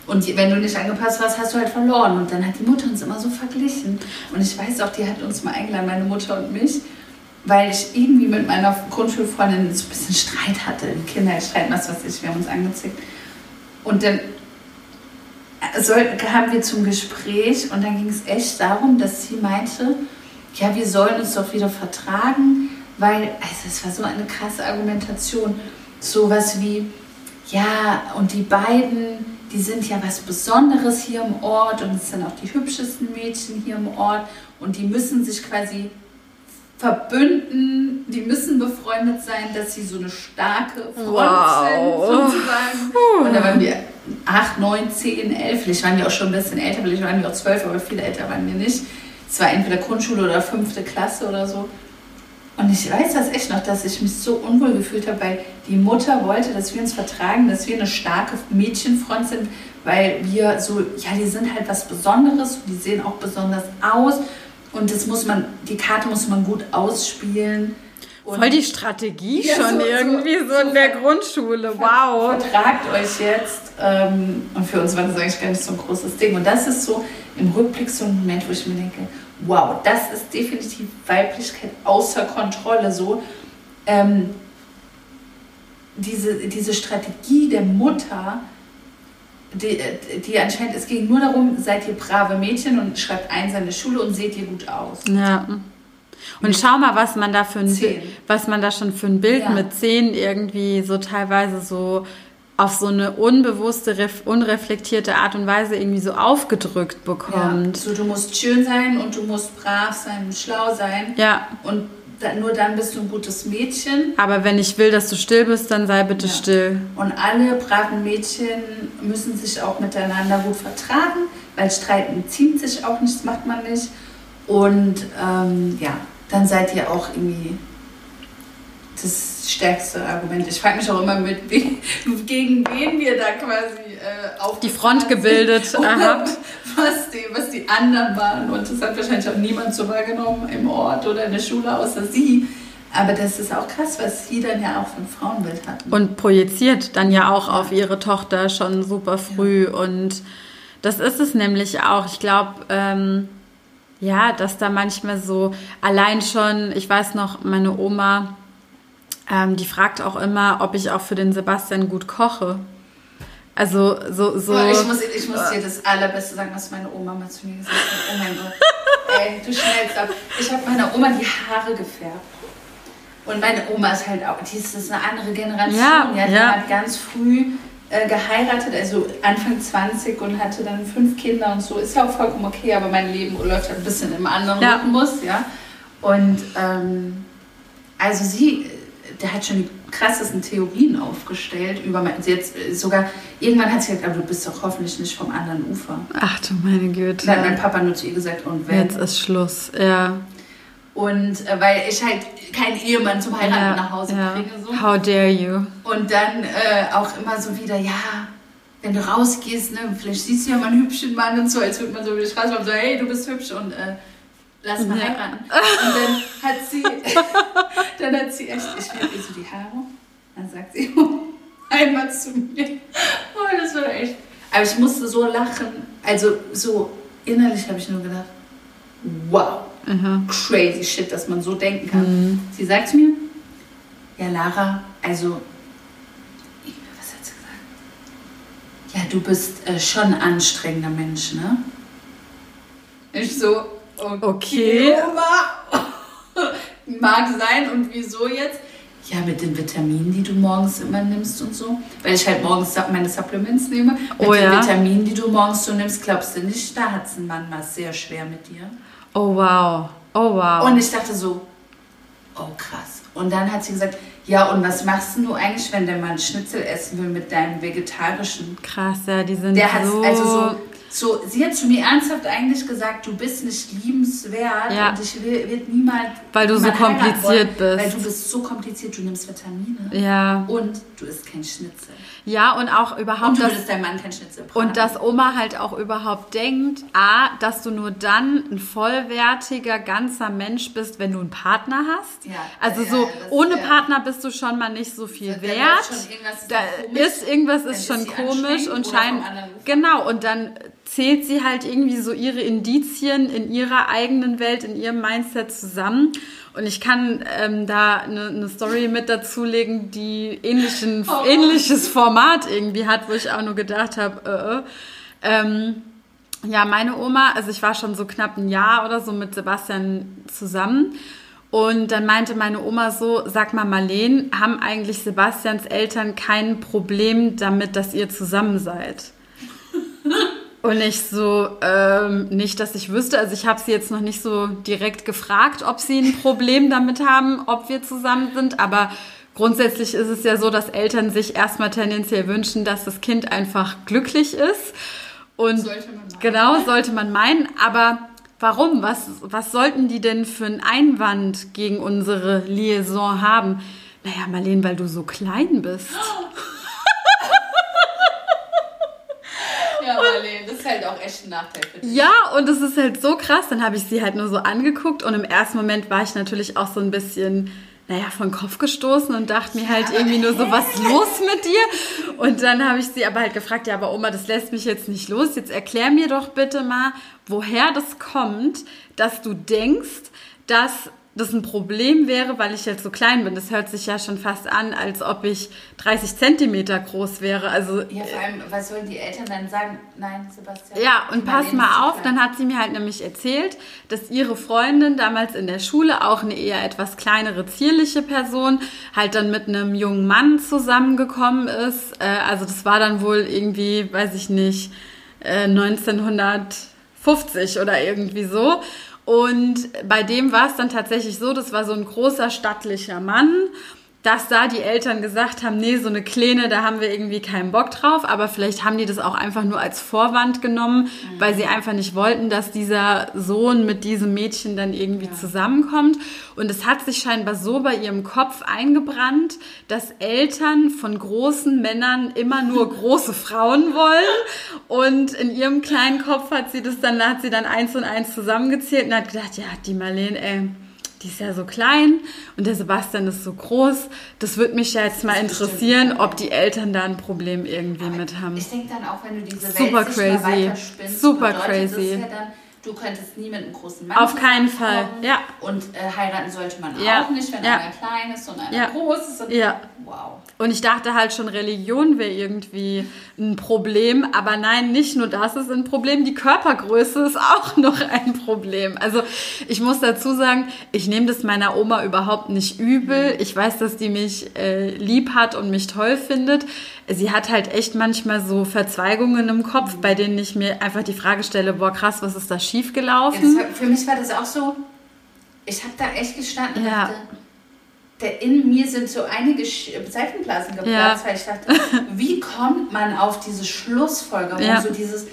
Und wenn du nicht angepasst warst, hast du halt verloren. Und dann hat die Mutter uns immer so verglichen. Und ich weiß auch, die hat uns mal eingeladen, meine Mutter und mich, weil ich irgendwie mit meiner Grundschulfreundin so ein bisschen Streit hatte. Kinder streiten, was weiß ich, wir haben uns angezickt. Und dann kamen wir zum Gespräch und dann ging es echt darum, dass sie meinte, ja, wir sollen uns doch wieder vertragen, weil, also es war so eine krasse Argumentation, sowas wie, ja, und die beiden, die sind ja was Besonderes hier im Ort und es sind auch die hübschesten Mädchen hier im Ort und die müssen sich quasi verbünden, die müssen befreundet sein, dass sie so eine starke Front wow. sind, sozusagen. Und da waren wir 8, 9, 10, 11, vielleicht waren wir auch schon ein bisschen älter, vielleicht waren wir auch 12, aber viel älter waren wir nicht. Es war entweder Grundschule oder fünfte Klasse oder so. Und ich weiß das echt noch, dass ich mich so unwohl gefühlt habe, weil die Mutter wollte, dass wir uns vertragen, dass wir eine starke Mädchenfront sind, weil wir so, ja, die sind halt was Besonderes, die sehen auch besonders aus und das muss man, die Karte muss man gut ausspielen. Und Voll die Strategie ja, schon so, irgendwie so, so, in der Grundschule. Wow. Vertragt euch jetzt. Ähm, und für uns war das eigentlich gar nicht so ein großes Ding. Und das ist so im Rückblick so ein Moment, wo ich mir denke, wow, das ist definitiv Weiblichkeit außer Kontrolle so. Ähm, diese, diese Strategie der Mutter, die, die anscheinend, es ging nur darum, seid ihr brave Mädchen und schreibt eins an der Schule und seht ihr gut aus. Ja. Und schau mal, was man da für ein, was man da schon für ein Bild ja. mit zehn irgendwie so teilweise so auf so eine unbewusste, unreflektierte Art und Weise irgendwie so aufgedrückt bekommt. Ja, so du musst schön sein und du musst brav sein und schlau sein. Ja. Und da, nur dann bist du ein gutes Mädchen. Aber wenn ich will, dass du still bist, dann sei bitte ja. still. Und alle braven Mädchen müssen sich auch miteinander gut vertragen, weil Streiten zieht sich auch nicht, das macht man nicht. Und ähm, ja, dann seid ihr auch irgendwie das stärkste Argument. Ich frage mich auch immer, mit we gegen wen wir da quasi äh, auf die Front gebildet haben. Was die, was die anderen waren. Und das hat wahrscheinlich auch niemand so wahrgenommen im Ort oder in der Schule, außer sie. Aber das ist auch krass, was sie dann ja auch von Frauenbild hatten. Und projiziert dann ja auch auf ihre Tochter schon super früh. Ja. Und das ist es nämlich auch. Ich glaube, ähm, ja, dass da manchmal so allein schon, ich weiß noch, meine Oma, ähm, die fragt auch immer, ob ich auch für den Sebastian gut koche. Also so. so ich, muss, ich muss dir das Allerbeste sagen, was meine Oma mal zu mir gesagt hat. Oh mein Gott. Ey, du schnellst ab. Ich habe meiner Oma die Haare gefärbt. Und meine Oma ist halt auch, die ist, ist eine andere Generation. Ja, ja, die ja. hat ganz früh äh, geheiratet, also Anfang 20 und hatte dann fünf Kinder und so. Ist ja auch vollkommen okay, aber mein Leben läuft halt ein bisschen im anderen ja. Rhythmus, ja. Und ähm, also sie, der hat schon die krassesten Theorien aufgestellt über sie jetzt sogar irgendwann hat sie gesagt, aber du bist doch hoffentlich nicht vom anderen Ufer. Ach du meine Güte. Dann hat mein Papa nur zu ihr gesagt und wenn. Jetzt ist Schluss, ja. Und äh, weil ich halt keinen Ehemann zum Heiraten ja, nach Hause ja. bringe. So. How dare you? Und dann äh, auch immer so wieder, ja, wenn du rausgehst, ne, vielleicht siehst du ja mal einen hübschen Mann und so, als würde man so über die Straße laufen, so, hey, du bist hübsch und äh, lass mal ja. heiraten. Und dann hat sie, dann hat sie echt, ich werde ihr so die Haare, dann sagt sie einmal zu mir, oh, das war echt, aber ich musste so lachen, also so innerlich habe ich nur gedacht, wow Aha. crazy shit, dass man so denken kann. Mhm. Sie sagt mir, ja Lara, also, was hat sie gesagt? Ja, du bist äh, schon ein anstrengender Mensch, ne? Ich so, okay, okay. Mag sein und wieso jetzt? Ja, mit den Vitaminen, die du morgens immer nimmst und so. Weil ich halt morgens meine Supplements nehme. Mit oh, den ja? Vitaminen, die du morgens so nimmst, glaubst du nicht, da hat es ein Mann mal sehr schwer mit dir. Oh wow. Oh wow. Und ich dachte so, oh krass. Und dann hat sie gesagt, ja, und was machst du eigentlich, wenn der Mann Schnitzel essen will mit deinem vegetarischen? Krass, ja, die sind der so... also so so, sie hat zu mir ernsthaft eigentlich gesagt, du bist nicht liebenswert ja. und ich will, wird niemals. Weil du so kompliziert wollen, bist. Weil du bist so kompliziert, du nimmst Vitamine. Ja. Und du isst kein Schnitzel. Ja, und auch überhaupt. Und du würdest deinem Mann kein Schnitzel braten. Und dass Oma halt auch überhaupt denkt, A, dass du nur dann ein vollwertiger, ganzer Mensch bist, wenn du einen Partner hast. Ja. Also ja, so, ohne ja. Partner bist du schon mal nicht so viel da wert. Da ist irgendwas ist schon komisch und scheint. Genau, und dann zählt sie halt irgendwie so ihre Indizien in ihrer eigenen Welt, in ihrem Mindset zusammen. Und ich kann ähm, da eine, eine Story mit dazulegen, die ähnlichen, oh. ähnliches Format irgendwie hat, wo ich auch nur gedacht habe, äh, äh. Ähm, ja, meine Oma, also ich war schon so knapp ein Jahr oder so mit Sebastian zusammen. Und dann meinte meine Oma so, sag mal Marleen, haben eigentlich Sebastians Eltern kein Problem damit, dass ihr zusammen seid? Und ich so, ähm, nicht, dass ich wüsste. Also ich habe sie jetzt noch nicht so direkt gefragt, ob sie ein Problem damit haben, ob wir zusammen sind. Aber grundsätzlich ist es ja so, dass Eltern sich erstmal tendenziell wünschen, dass das Kind einfach glücklich ist. Und sollte genau, sollte man meinen. Aber warum? Was, was sollten die denn für einen Einwand gegen unsere Liaison haben? Naja, Marlene, weil du so klein bist. Ja, Marlene, das ist halt auch echt ein Nachteil für dich. Ja, und es ist halt so krass. Dann habe ich sie halt nur so angeguckt und im ersten Moment war ich natürlich auch so ein bisschen naja, von Kopf gestoßen und dachte mir halt irgendwie nur so, was los mit dir? Und dann habe ich sie aber halt gefragt, ja, aber Oma, das lässt mich jetzt nicht los. Jetzt erklär mir doch bitte mal, woher das kommt, dass du denkst, dass das ein Problem wäre, weil ich jetzt so klein bin. Das hört sich ja schon fast an, als ob ich 30 Zentimeter groß wäre. Also, ja, vor allem, was sollen die Eltern dann sagen? Nein, Sebastian. Ja, und pass mal auf, dann hat sie mir halt nämlich erzählt, dass ihre Freundin damals in der Schule, auch eine eher etwas kleinere, zierliche Person, halt dann mit einem jungen Mann zusammengekommen ist. Äh, also das war dann wohl irgendwie, weiß ich nicht, 1950 äh, oder irgendwie so. Und bei dem war es dann tatsächlich so, das war so ein großer stattlicher Mann dass da die Eltern gesagt haben, nee, so eine Kleine, da haben wir irgendwie keinen Bock drauf, aber vielleicht haben die das auch einfach nur als Vorwand genommen, mhm. weil sie einfach nicht wollten, dass dieser Sohn mit diesem Mädchen dann irgendwie ja. zusammenkommt. Und es hat sich scheinbar so bei ihrem Kopf eingebrannt, dass Eltern von großen Männern immer nur große Frauen wollen. Und in ihrem kleinen Kopf hat sie das dann, hat sie dann eins und eins zusammengezählt und hat gedacht, ja, die Marlene, ey, die ist ja so klein und der Sebastian ist so groß. Das würde mich ja jetzt mal interessieren, ob die Eltern da ein Problem irgendwie Aber mit haben. Ich denke dann auch, wenn du diese Super Welt crazy. Super crazy. Das ja dann, du könntest nie mit einem großen Mann Auf keinen Fall, ja. Und äh, heiraten sollte man ja. auch nicht, wenn ja. einer klein ist und einer ja. groß ist. Und ja. Wow. Und ich dachte halt schon, Religion wäre irgendwie ein Problem. Aber nein, nicht nur das ist ein Problem, die Körpergröße ist auch noch ein Problem. Also ich muss dazu sagen, ich nehme das meiner Oma überhaupt nicht übel. Ich weiß, dass die mich äh, lieb hat und mich toll findet. Sie hat halt echt manchmal so Verzweigungen im Kopf, bei denen ich mir einfach die Frage stelle, boah krass, was ist da schiefgelaufen? Ja, für mich war das auch so, ich habe da echt gestanden und ja. dachte, der, in mir sind so einige Seifenblasen geplatzt, ja. weil ich dachte, wie kommt man auf diese Schlussfolgerung, ja. so dieses,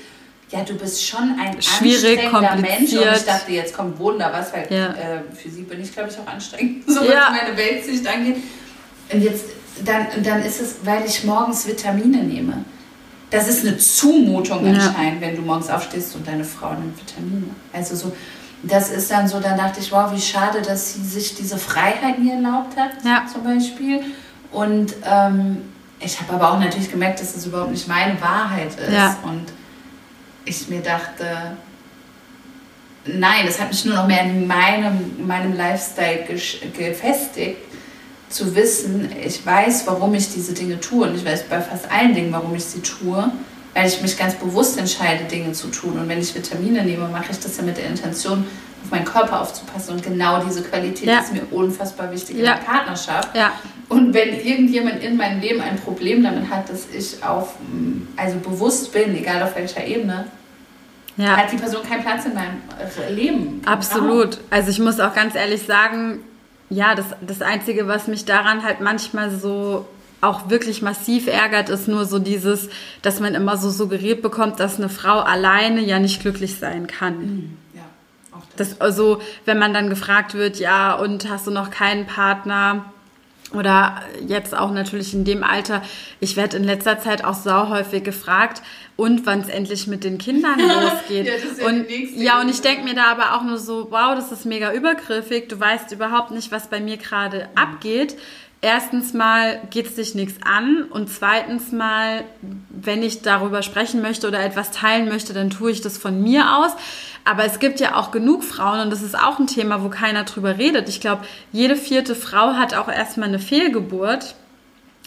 ja, du bist schon ein Schwierig, anstrengender Mensch. Und ich dachte, jetzt kommt Wunder was, weil ja. äh, für sie bin ich, glaube ich, auch anstrengend, so was meine Weltsicht angeht. Und jetzt, dann, dann ist es, weil ich morgens Vitamine nehme. Das ist eine Zumutung anscheinend, wenn du morgens aufstehst und deine Frau nimmt Vitamine. Also so, das ist dann so, dann dachte ich, wow, wie schade, dass sie sich diese Freiheit nie erlaubt hat, ja. zum Beispiel. Und ähm, ich habe aber auch natürlich gemerkt, dass das überhaupt nicht meine Wahrheit ist. Ja. Und ich mir dachte, nein, das hat mich nur noch mehr in meinem, in meinem Lifestyle gefestigt, zu wissen, ich weiß, warum ich diese Dinge tue. Und ich weiß bei fast allen Dingen, warum ich sie tue weil ich mich ganz bewusst entscheide, Dinge zu tun. Und wenn ich Vitamine nehme, mache ich das ja mit der Intention, auf meinen Körper aufzupassen. Und genau diese Qualität ja. ist mir unfassbar wichtig ja. in der Partnerschaft. Ja. Und wenn irgendjemand in meinem Leben ein Problem damit hat, dass ich auf, also bewusst bin, egal auf welcher Ebene, ja. hat die Person keinen Platz in meinem Leben. Absolut. Also ich muss auch ganz ehrlich sagen, ja, das, das Einzige, was mich daran halt manchmal so auch wirklich massiv ärgert, ist nur so dieses, dass man immer so suggeriert bekommt, dass eine Frau alleine ja nicht glücklich sein kann. Mhm. Ja, auch das. das. Also, wenn man dann gefragt wird, ja, und hast du noch keinen Partner? Oder jetzt auch natürlich in dem Alter, ich werde in letzter Zeit auch sauhäufig gefragt, und wann es endlich mit den Kindern losgeht. ja, ja, und, ja, und ich denke mir da aber auch nur so, wow, das ist mega übergriffig, du weißt überhaupt nicht, was bei mir gerade mhm. abgeht erstens mal geht es dich nichts an und zweitens mal, wenn ich darüber sprechen möchte oder etwas teilen möchte, dann tue ich das von mir aus. Aber es gibt ja auch genug Frauen und das ist auch ein Thema, wo keiner drüber redet. Ich glaube, jede vierte Frau hat auch erstmal eine Fehlgeburt.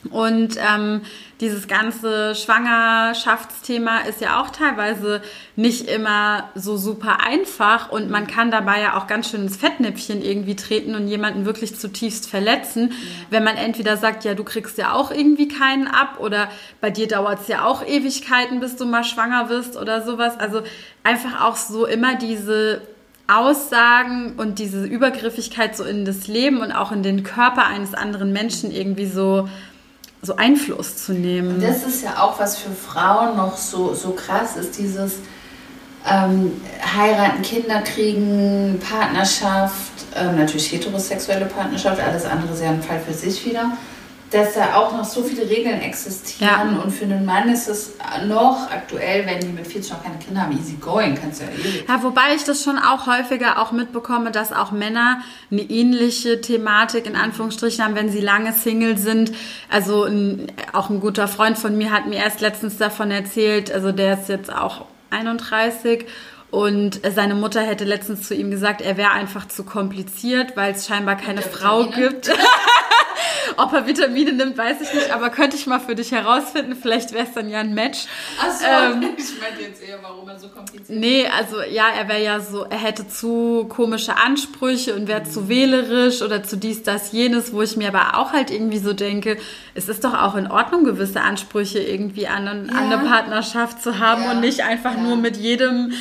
Und ähm, dieses ganze Schwangerschaftsthema ist ja auch teilweise nicht immer so super einfach und man kann dabei ja auch ganz schön ins Fettnäpfchen irgendwie treten und jemanden wirklich zutiefst verletzen, ja. wenn man entweder sagt, ja, du kriegst ja auch irgendwie keinen ab oder bei dir dauert es ja auch Ewigkeiten, bis du mal schwanger wirst oder sowas. Also einfach auch so immer diese Aussagen und diese Übergriffigkeit so in das Leben und auch in den Körper eines anderen Menschen irgendwie so so Einfluss zu nehmen. Das ist ja auch, was für Frauen noch so, so krass ist, dieses ähm, heiraten, Kinder kriegen, Partnerschaft, ähm, natürlich heterosexuelle Partnerschaft, alles andere ist ja ein Fall für sich wieder dass da auch noch so viele Regeln existieren. Ja. Und für einen Mann ist es noch aktuell, wenn die mit 40 noch keine Kinder haben, easy going, kannst du ja ewig. Ja, wobei ich das schon auch häufiger auch mitbekomme, dass auch Männer eine ähnliche Thematik in Anführungsstrichen haben, wenn sie lange Single sind. Also ein, auch ein guter Freund von mir hat mir erst letztens davon erzählt, also der ist jetzt auch 31 und seine Mutter hätte letztens zu ihm gesagt, er wäre einfach zu kompliziert, weil es scheinbar keine Frau gibt. Ob er Vitamine nimmt, weiß ich nicht, aber könnte ich mal für dich herausfinden. Vielleicht wäre es dann ja ein Match. Achso, ähm, ich meinte jetzt eher, warum er so kompliziert ist. Nee, also ja, er wäre ja so, er hätte zu komische Ansprüche und wäre mhm. zu wählerisch oder zu dies, das, jenes, wo ich mir aber auch halt irgendwie so denke, es ist doch auch in Ordnung, gewisse Ansprüche irgendwie an, an ja. eine Partnerschaft zu haben ja. und nicht einfach ja. nur mit jedem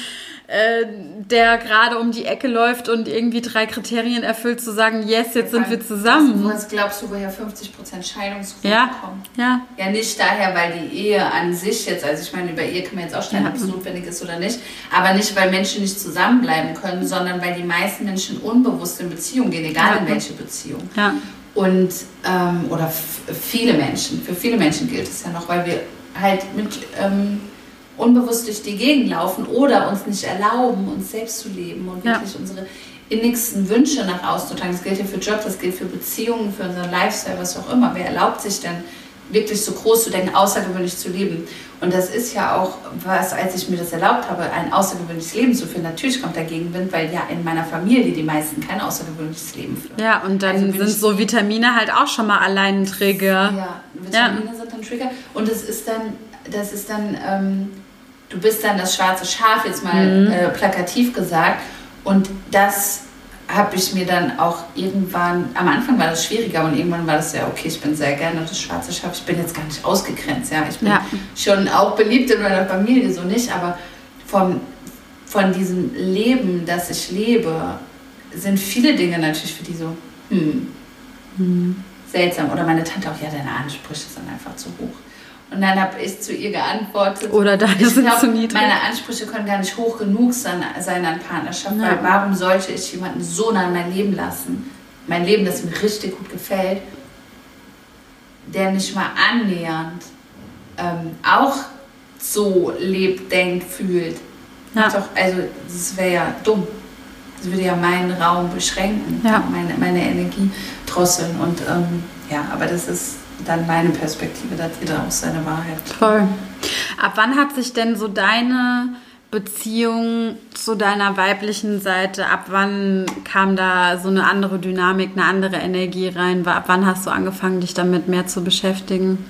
äh, der gerade um die Ecke läuft und irgendwie drei Kriterien erfüllt, zu sagen, yes, jetzt sind wir zusammen. Was glaubst du, woher 50% Scheidungsquote ja. kommen? Ja. Ja, nicht daher, weil die Ehe an sich jetzt, also ich meine, über Ehe kann man jetzt auch streiten, ob es notwendig ist oder nicht, aber nicht, weil Menschen nicht zusammenbleiben können, sondern weil die meisten Menschen unbewusst in Beziehung gehen, egal ja. in welche Beziehung. Ja. Und, ähm, oder viele Menschen, für viele Menschen gilt es ja noch, weil wir halt mit ähm, unbewusst durch die Gegend laufen oder uns nicht erlauben, uns selbst zu leben und wirklich ja. unsere innigsten Wünsche nach außen zu tragen. Das gilt ja für Jobs, das gilt für Beziehungen, für unseren Lifestyle, was auch immer. Wer erlaubt sich denn wirklich so groß zu denken, außergewöhnlich zu leben? Und das ist ja auch, was, als ich mir das erlaubt habe, ein außergewöhnliches Leben zu führen. Natürlich kommt der Gegenwind, weil ja in meiner Familie die meisten kein außergewöhnliches Leben führen. Ja, und dann also sind so Vitamine halt auch schon mal allein ein Trigger. Ja, Vitamine ja. sind ein Trigger. Und es ist dann, das ist dann, ähm, du bist dann das schwarze Schaf, jetzt mal mhm. äh, plakativ gesagt. Und das habe ich mir dann auch irgendwann, am Anfang war das schwieriger und irgendwann war das ja okay, ich bin sehr gerne das schwarze Schaf, ich bin jetzt gar nicht ausgegrenzt, ja, ich bin ja. schon auch beliebt in meiner Familie, so nicht, aber von, von diesem Leben, das ich lebe, sind viele Dinge natürlich für die so, hm, hm. seltsam. Oder meine Tante auch, ja, deine Ansprüche sind einfach zu hoch. Und dann habe ich zu ihr geantwortet. Oder deine sind glaub, zu niedrig. Meine Ansprüche können gar nicht hoch genug sein, sein an Partnerschaft. Ja. Weil warum sollte ich jemanden so nah in mein Leben lassen? Mein Leben, das mir richtig gut gefällt, der nicht mal annähernd ähm, auch so lebt, denkt, fühlt. Ja. Doch, also das wäre ja dumm. Das würde ja meinen Raum beschränken, ja. meine, meine Energie drosseln. Und ähm, ja, aber das ist dann meine Perspektive, da hat jeder auch seine Wahrheit. Toll. Ab wann hat sich denn so deine Beziehung zu deiner weiblichen Seite, ab wann kam da so eine andere Dynamik, eine andere Energie rein? Ab wann hast du angefangen, dich damit mehr zu beschäftigen?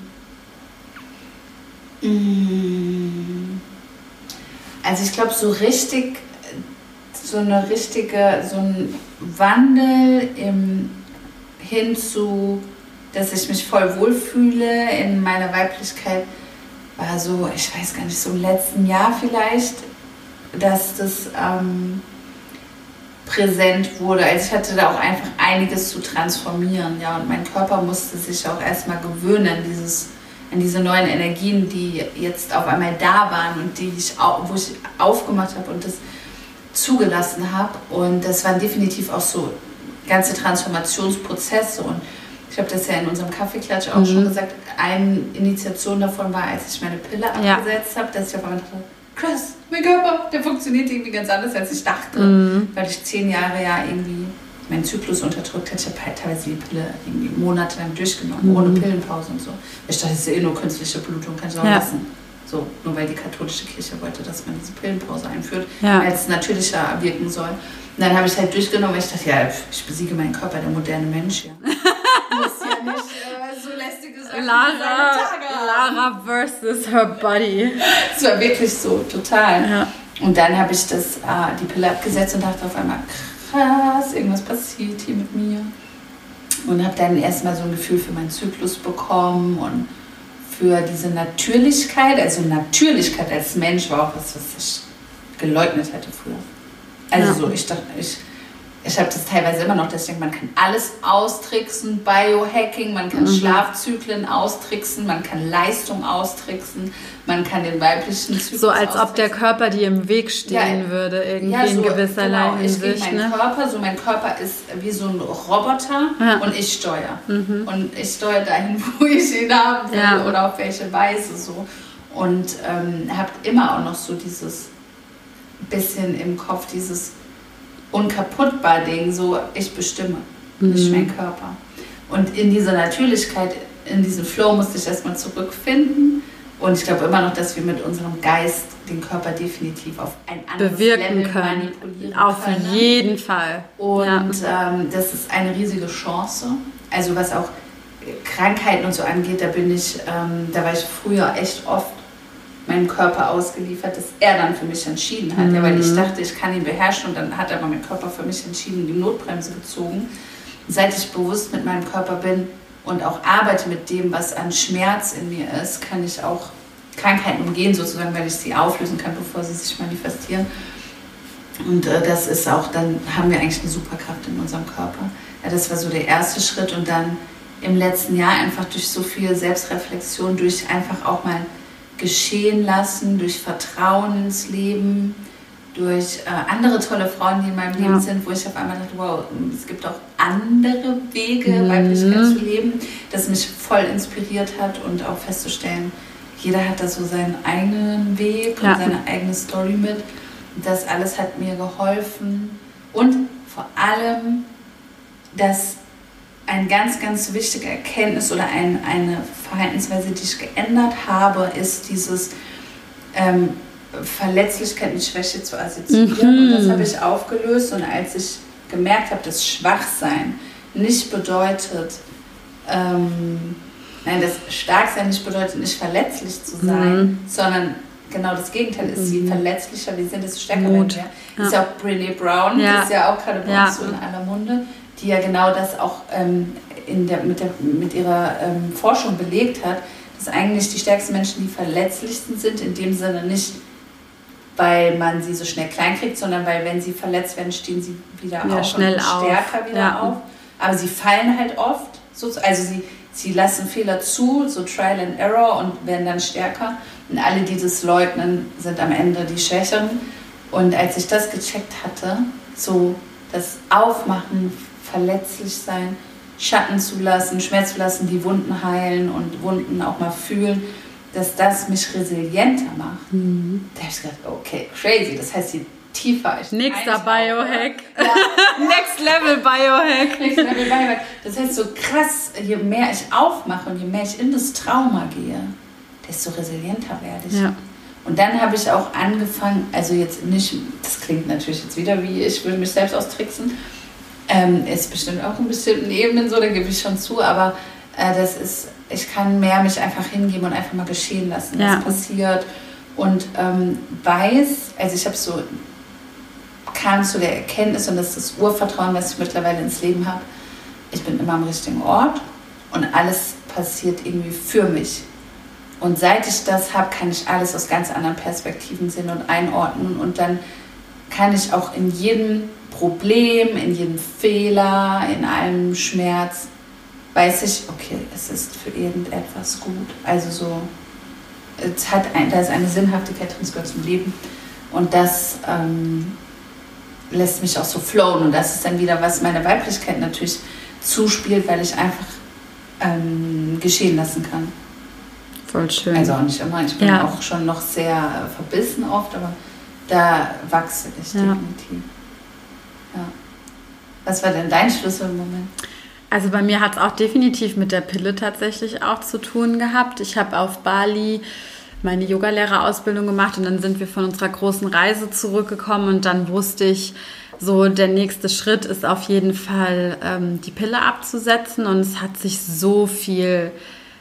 Mm. Also ich glaube, so richtig, so eine richtige, so ein Wandel im, hin zu dass ich mich voll wohlfühle in meiner Weiblichkeit, war so, ich weiß gar nicht, so im letzten Jahr vielleicht, dass das ähm, präsent wurde. Also ich hatte da auch einfach einiges zu transformieren, ja, und mein Körper musste sich auch erstmal gewöhnen an dieses an diese neuen Energien, die jetzt auf einmal da waren und die ich, wo ich aufgemacht habe und das zugelassen habe. Und das waren definitiv auch so ganze Transformationsprozesse. Und ich habe das ja in unserem Kaffeeklatsch auch mhm. schon gesagt, eine Initiation davon war, als ich meine Pille ja. abgesetzt habe, dass ich auf einmal dachte, krass, mein Körper, der funktioniert irgendwie ganz anders, als ich dachte. Mhm. Weil ich zehn Jahre ja irgendwie meinen Zyklus unterdrückt hätte. Ich habe halt teilweise die Pille irgendwie monatelang durchgenommen, mhm. ohne Pillenpause und so. Ich dachte, das ist ja eh nur künstliche Blutung, kann ich auch ja. lassen. So, nur weil die katholische Kirche wollte, dass man diese Pillenpause einführt, ja. als natürlicher wirken soll. Und dann habe ich es halt durchgenommen, weil ich dachte, ja, ich besiege meinen Körper, der moderne Mensch. Ja. Muss ja nicht äh, so lästige Sachen Lara, Lara versus her body. Es war wirklich so, total. Ja. Und dann habe ich das, äh, die Pille abgesetzt und dachte auf einmal, krass, irgendwas passiert hier mit mir. Und habe dann erstmal so ein Gefühl für meinen Zyklus bekommen und für diese Natürlichkeit. Also Natürlichkeit als Mensch war auch was, was ich geleugnet hätte früher. Also ja. so, ich dachte, ich ich habe das teilweise immer noch, dass ich denke, man kann alles austricksen, Biohacking, man kann mhm. Schlafzyklen austricksen, man kann Leistung austricksen, man kann den weiblichen Zyklus So als ob der Körper dir im Weg stehen ja, würde, irgendwie ja, so, in gewisser genau, Hinsicht. Ich mein ne? Körper, so mein Körper ist wie so ein Roboter ja. und ich steuere. Mhm. Und ich steuere dahin, wo ich ihn haben will oder auf welche Weise so. Und ähm, habe immer auch noch so dieses bisschen im Kopf, dieses unkaputtbar Ding, so ich bestimme, mhm. nicht mein Körper. Und in dieser Natürlichkeit, in diesem Flow musste ich erstmal zurückfinden. Und ich glaube immer noch, dass wir mit unserem Geist den Körper definitiv auf ein anderes Bewirken Level können. manipulieren auf können. Auf jeden Fall. Und ja. ähm, das ist eine riesige Chance. Also was auch Krankheiten und so angeht, da bin ich, ähm, da war ich früher echt oft meinem Körper ausgeliefert, dass er dann für mich entschieden hat. Mhm. Ja, weil ich mhm. dachte, ich kann ihn beherrschen und dann hat aber mein Körper für mich entschieden, die Notbremse gezogen. Seit ich bewusst mit meinem Körper bin und auch arbeite mit dem, was an Schmerz in mir ist, kann ich auch Krankheiten umgehen, sozusagen, weil ich sie auflösen kann, bevor sie sich manifestieren. Und äh, das ist auch, dann haben wir eigentlich eine Superkraft in unserem Körper. Ja, das war so der erste Schritt und dann im letzten Jahr einfach durch so viel Selbstreflexion, durch einfach auch mal geschehen lassen, durch Vertrauen ins Leben, durch äh, andere tolle Frauen, die in meinem Leben ja. sind, wo ich auf einmal dachte, wow, es gibt auch andere Wege, mhm. Weiblichkeit zu leben, das mich voll inspiriert hat und auch festzustellen, jeder hat da so seinen eigenen Weg ja. und seine eigene Story mit. Das alles hat mir geholfen und vor allem, dass eine ganz, ganz wichtige Erkenntnis oder ein, eine Verhaltensweise, die ich geändert habe, ist dieses ähm, Verletzlichkeit mit Schwäche zu assoziieren. Mhm. Und das habe ich aufgelöst. Und als ich gemerkt habe, dass Schwachsein nicht bedeutet, ähm, nein, das Starksein nicht bedeutet, nicht verletzlich zu sein, mhm. sondern genau das Gegenteil ist. Je mhm. verletzlicher wir sind, desto stärker Mut. werden wir. Ja. Ist ja auch Brene Brown, ja. ist ja auch gerade bei uns so in aller Munde, die ja genau das auch ähm, in der, mit, der, mit ihrer ähm, Forschung belegt hat, dass eigentlich die stärksten Menschen die verletzlichsten sind, in dem Sinne nicht, weil man sie so schnell klein kriegt, sondern weil, wenn sie verletzt werden, stehen sie wieder ja, auf schnell und stärker auf. wieder ja. auf. Aber sie fallen halt oft, also sie, sie lassen Fehler zu, so Trial and Error und werden dann stärker. Und alle, die das leugnen, sind am Ende die Schwächeren. Und als ich das gecheckt hatte, so das Aufmachen, verletzlich sein, Schatten zulassen, Schmerz zulassen, die Wunden heilen und Wunden auch mal fühlen, dass das mich resilienter macht. Mhm. Da habe ich gedacht, okay, crazy. Das heißt, je tiefer ich Nächster Biohack. Ja. Next Level Biohack. Next Level Biohack. Das heißt, so krass, je mehr ich aufmache und je mehr ich in das Trauma gehe, desto resilienter werde ich. Ja. Und dann habe ich auch angefangen, also jetzt nicht, das klingt natürlich jetzt wieder wie, ich will mich selbst austricksen, ähm, ist bestimmt auch in bestimmten Ebenen so, da gebe ich schon zu, aber äh, das ist, ich kann mehr mich einfach hingeben und einfach mal geschehen lassen, ja. was passiert. Und ähm, weiß, also ich habe so, kam zu der Erkenntnis und das ist das Urvertrauen, was ich mittlerweile ins Leben habe. Ich bin immer am richtigen Ort und alles passiert irgendwie für mich. Und seit ich das habe, kann ich alles aus ganz anderen Perspektiven sehen und einordnen und dann kann ich auch in jedem Problem, in jedem Fehler, in allem Schmerz, weiß ich, okay, es ist für irgendetwas gut. Also so, es hat ein, da ist eine Sinnhaftigkeit drin, es gehört zum Leben. Und das ähm, lässt mich auch so flowen. Und das ist dann wieder, was meine Weiblichkeit natürlich zuspielt, weil ich einfach ähm, geschehen lassen kann. Voll schön. Also auch nicht immer, ich bin ja. auch schon noch sehr verbissen oft, aber da wachse ich ja. definitiv. Ja. Was war denn dein Schlüsselmoment? Also bei mir hat es auch definitiv mit der Pille tatsächlich auch zu tun gehabt. Ich habe auf Bali meine Yogalehrerausbildung gemacht und dann sind wir von unserer großen Reise zurückgekommen und dann wusste ich, so der nächste Schritt ist auf jeden Fall ähm, die Pille abzusetzen und es hat sich so viel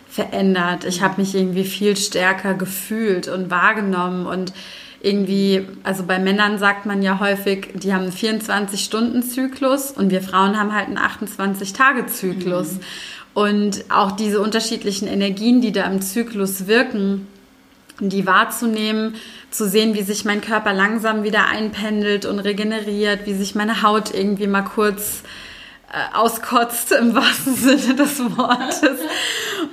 verändert. Ich habe mich irgendwie viel stärker gefühlt und wahrgenommen und irgendwie, also bei Männern sagt man ja häufig, die haben einen 24-Stunden-Zyklus und wir Frauen haben halt einen 28-Tage-Zyklus. Mhm. Und auch diese unterschiedlichen Energien, die da im Zyklus wirken, die wahrzunehmen, zu sehen, wie sich mein Körper langsam wieder einpendelt und regeneriert, wie sich meine Haut irgendwie mal kurz äh, auskotzt im wahrsten Sinne des Wortes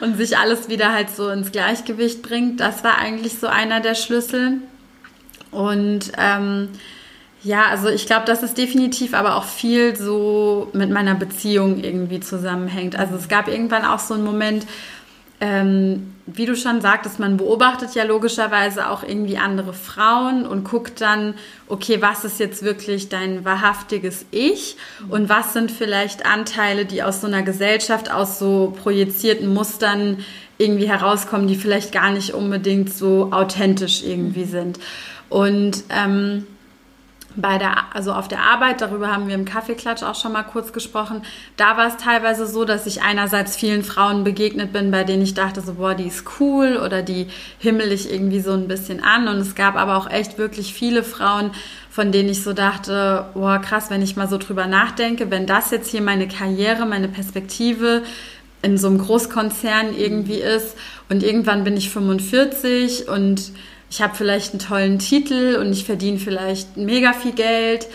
und sich alles wieder halt so ins Gleichgewicht bringt. Das war eigentlich so einer der Schlüssel. Und ähm, ja, also ich glaube, dass es definitiv aber auch viel so mit meiner Beziehung irgendwie zusammenhängt. Also es gab irgendwann auch so einen Moment, ähm, wie du schon sagtest, man beobachtet ja logischerweise auch irgendwie andere Frauen und guckt dann, okay, was ist jetzt wirklich dein wahrhaftiges Ich und was sind vielleicht Anteile, die aus so einer Gesellschaft, aus so projizierten Mustern irgendwie herauskommen, die vielleicht gar nicht unbedingt so authentisch irgendwie sind. Und ähm, bei der, also auf der Arbeit, darüber haben wir im Kaffeeklatsch auch schon mal kurz gesprochen, da war es teilweise so, dass ich einerseits vielen Frauen begegnet bin, bei denen ich dachte, so, boah, die ist cool oder die himmel ich irgendwie so ein bisschen an. Und es gab aber auch echt wirklich viele Frauen, von denen ich so dachte, boah, krass, wenn ich mal so drüber nachdenke, wenn das jetzt hier meine Karriere, meine Perspektive in so einem Großkonzern irgendwie ist und irgendwann bin ich 45 und ich habe vielleicht einen tollen Titel und ich verdiene vielleicht mega viel Geld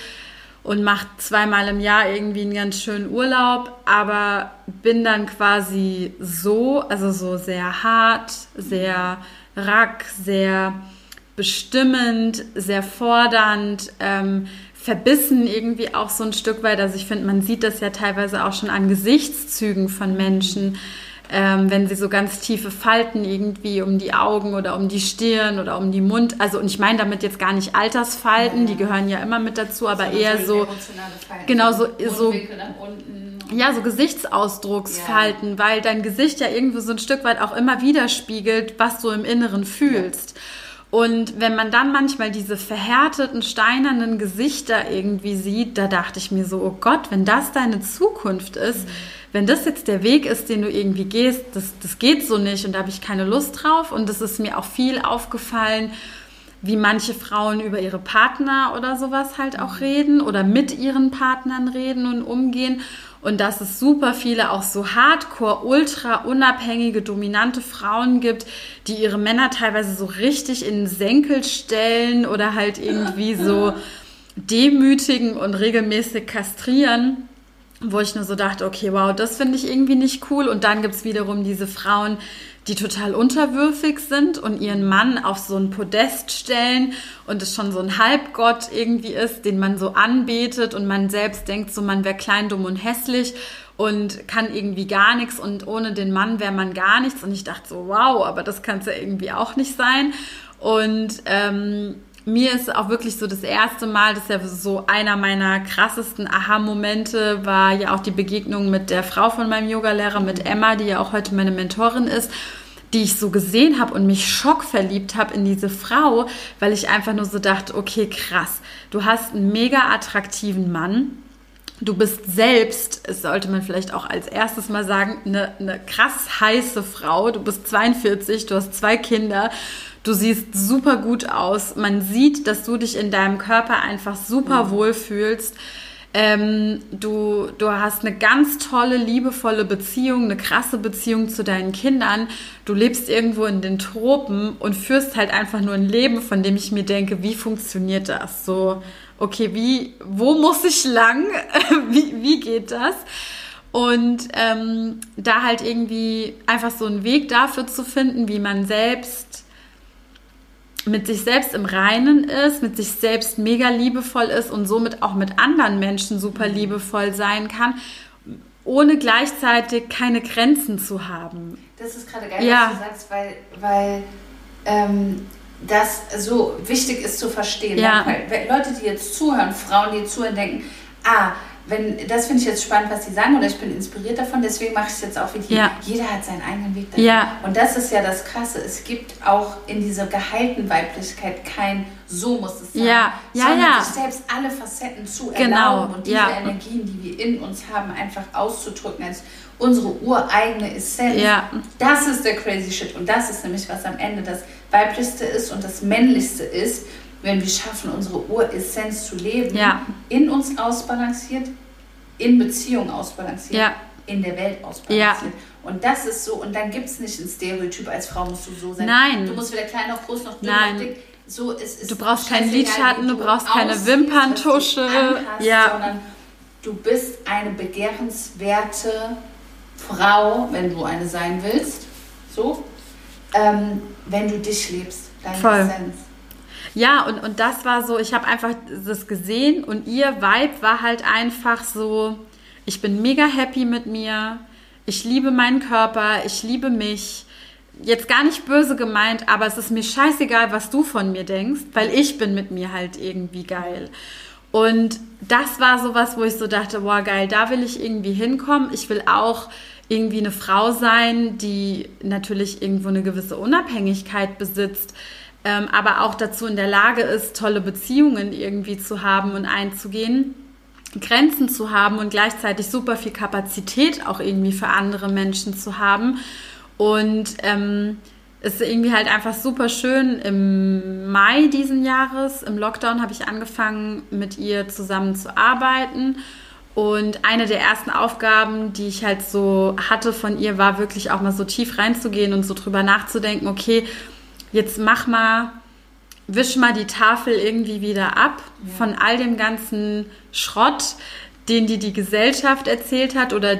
und mache zweimal im Jahr irgendwie einen ganz schönen Urlaub, aber bin dann quasi so, also so sehr hart, sehr rack, sehr bestimmend, sehr fordernd, ähm, verbissen irgendwie auch so ein Stück weit. Also ich finde, man sieht das ja teilweise auch schon an Gesichtszügen von Menschen ähm, wenn sie so ganz tiefe Falten irgendwie um die Augen oder um die Stirn oder um die Mund, also und ich meine damit jetzt gar nicht Altersfalten, ja, die gehören ja immer mit dazu, aber so eher so, genau so, so ja, so Gesichtsausdrucksfalten, ja. weil dein Gesicht ja irgendwo so ein Stück weit auch immer widerspiegelt, was du im Inneren fühlst. Ja. Und wenn man dann manchmal diese verhärteten, steinernen Gesichter irgendwie sieht, da dachte ich mir so, oh Gott, wenn das deine Zukunft ist, mhm wenn das jetzt der Weg ist, den du irgendwie gehst, das, das geht so nicht und da habe ich keine Lust drauf. Und es ist mir auch viel aufgefallen, wie manche Frauen über ihre Partner oder sowas halt auch reden oder mit ihren Partnern reden und umgehen. Und dass es super viele auch so hardcore, ultra unabhängige, dominante Frauen gibt, die ihre Männer teilweise so richtig in den Senkel stellen oder halt irgendwie so demütigen und regelmäßig kastrieren wo ich nur so dachte, okay, wow, das finde ich irgendwie nicht cool. Und dann gibt es wiederum diese Frauen, die total unterwürfig sind und ihren Mann auf so ein Podest stellen und es schon so ein Halbgott irgendwie ist, den man so anbetet und man selbst denkt so, man wäre klein, dumm und hässlich und kann irgendwie gar nichts und ohne den Mann wäre man gar nichts. Und ich dachte so, wow, aber das kann es ja irgendwie auch nicht sein. Und ähm, mir ist auch wirklich so das erste Mal, das ist ja so einer meiner krassesten Aha-Momente, war ja auch die Begegnung mit der Frau von meinem Yogalehrer, mit Emma, die ja auch heute meine Mentorin ist, die ich so gesehen habe und mich schockverliebt habe in diese Frau, weil ich einfach nur so dachte, okay, krass, du hast einen mega attraktiven Mann. Du bist selbst, es sollte man vielleicht auch als erstes mal sagen, eine, eine krass heiße Frau. Du bist 42, du hast zwei Kinder Du siehst super gut aus. Man sieht, dass du dich in deinem Körper einfach super mhm. wohl fühlst. Ähm, du, du hast eine ganz tolle, liebevolle Beziehung, eine krasse Beziehung zu deinen Kindern. Du lebst irgendwo in den Tropen und führst halt einfach nur ein Leben, von dem ich mir denke, wie funktioniert das? So, okay, wie, wo muss ich lang? wie, wie geht das? Und ähm, da halt irgendwie einfach so einen Weg dafür zu finden, wie man selbst mit sich selbst im Reinen ist, mit sich selbst mega liebevoll ist und somit auch mit anderen Menschen super mhm. liebevoll sein kann, ohne gleichzeitig keine Grenzen zu haben. Das ist gerade geil, ja. was du sagst, weil, weil ähm, das so wichtig ist zu verstehen. Ja. Weil Leute, die jetzt zuhören, Frauen, die zuhören, denken, ah, wenn, das finde ich jetzt spannend, was sie sagen, oder ich bin inspiriert davon, deswegen mache ich es jetzt auch wie die. Ja. Jeder hat seinen eigenen Weg dahin. Ja. Und das ist ja das Krasse. Es gibt auch in dieser geheilten Weiblichkeit kein so muss es sein, ja. Ja, sondern ja. sich selbst alle Facetten zu genau. erlauben und diese ja. Energien, die wir in uns haben, einfach auszudrücken als unsere ureigene Essenz. Ja. Das ist der crazy shit und das ist nämlich, was am Ende das weiblichste ist und das männlichste ist wenn wir schaffen, unsere Uressenz zu leben, ja. in uns ausbalanciert, in Beziehung ausbalanciert, ja. in der Welt ausbalanciert. Ja. Und das ist so, und dann gibt es nicht ein Stereotyp, als Frau musst du so sein. Nein. Du musst weder klein noch groß noch dünn noch dick. So, es ist du brauchst keinen Lidschatten, du brauchst keine Wimperntusche. ja. Sondern du bist eine begehrenswerte Frau, wenn du eine sein willst. So. Ähm, wenn du dich lebst, deine Voll. Essenz. Ja, und, und das war so, ich habe einfach das gesehen und ihr Vibe war halt einfach so, ich bin mega happy mit mir, ich liebe meinen Körper, ich liebe mich. Jetzt gar nicht böse gemeint, aber es ist mir scheißegal, was du von mir denkst, weil ich bin mit mir halt irgendwie geil. Und das war sowas, wo ich so dachte, boah, geil, da will ich irgendwie hinkommen. Ich will auch irgendwie eine Frau sein, die natürlich irgendwo eine gewisse Unabhängigkeit besitzt, ähm, aber auch dazu in der Lage ist, tolle Beziehungen irgendwie zu haben und einzugehen, Grenzen zu haben und gleichzeitig super viel Kapazität auch irgendwie für andere Menschen zu haben. Und ähm, es ist irgendwie halt einfach super schön. Im Mai diesen Jahres, im Lockdown, habe ich angefangen, mit ihr zusammen zu arbeiten. Und eine der ersten Aufgaben, die ich halt so hatte von ihr, war wirklich auch mal so tief reinzugehen und so drüber nachzudenken, okay, jetzt mach mal, wisch mal die Tafel irgendwie wieder ab ja. von all dem ganzen Schrott, den dir die Gesellschaft erzählt hat oder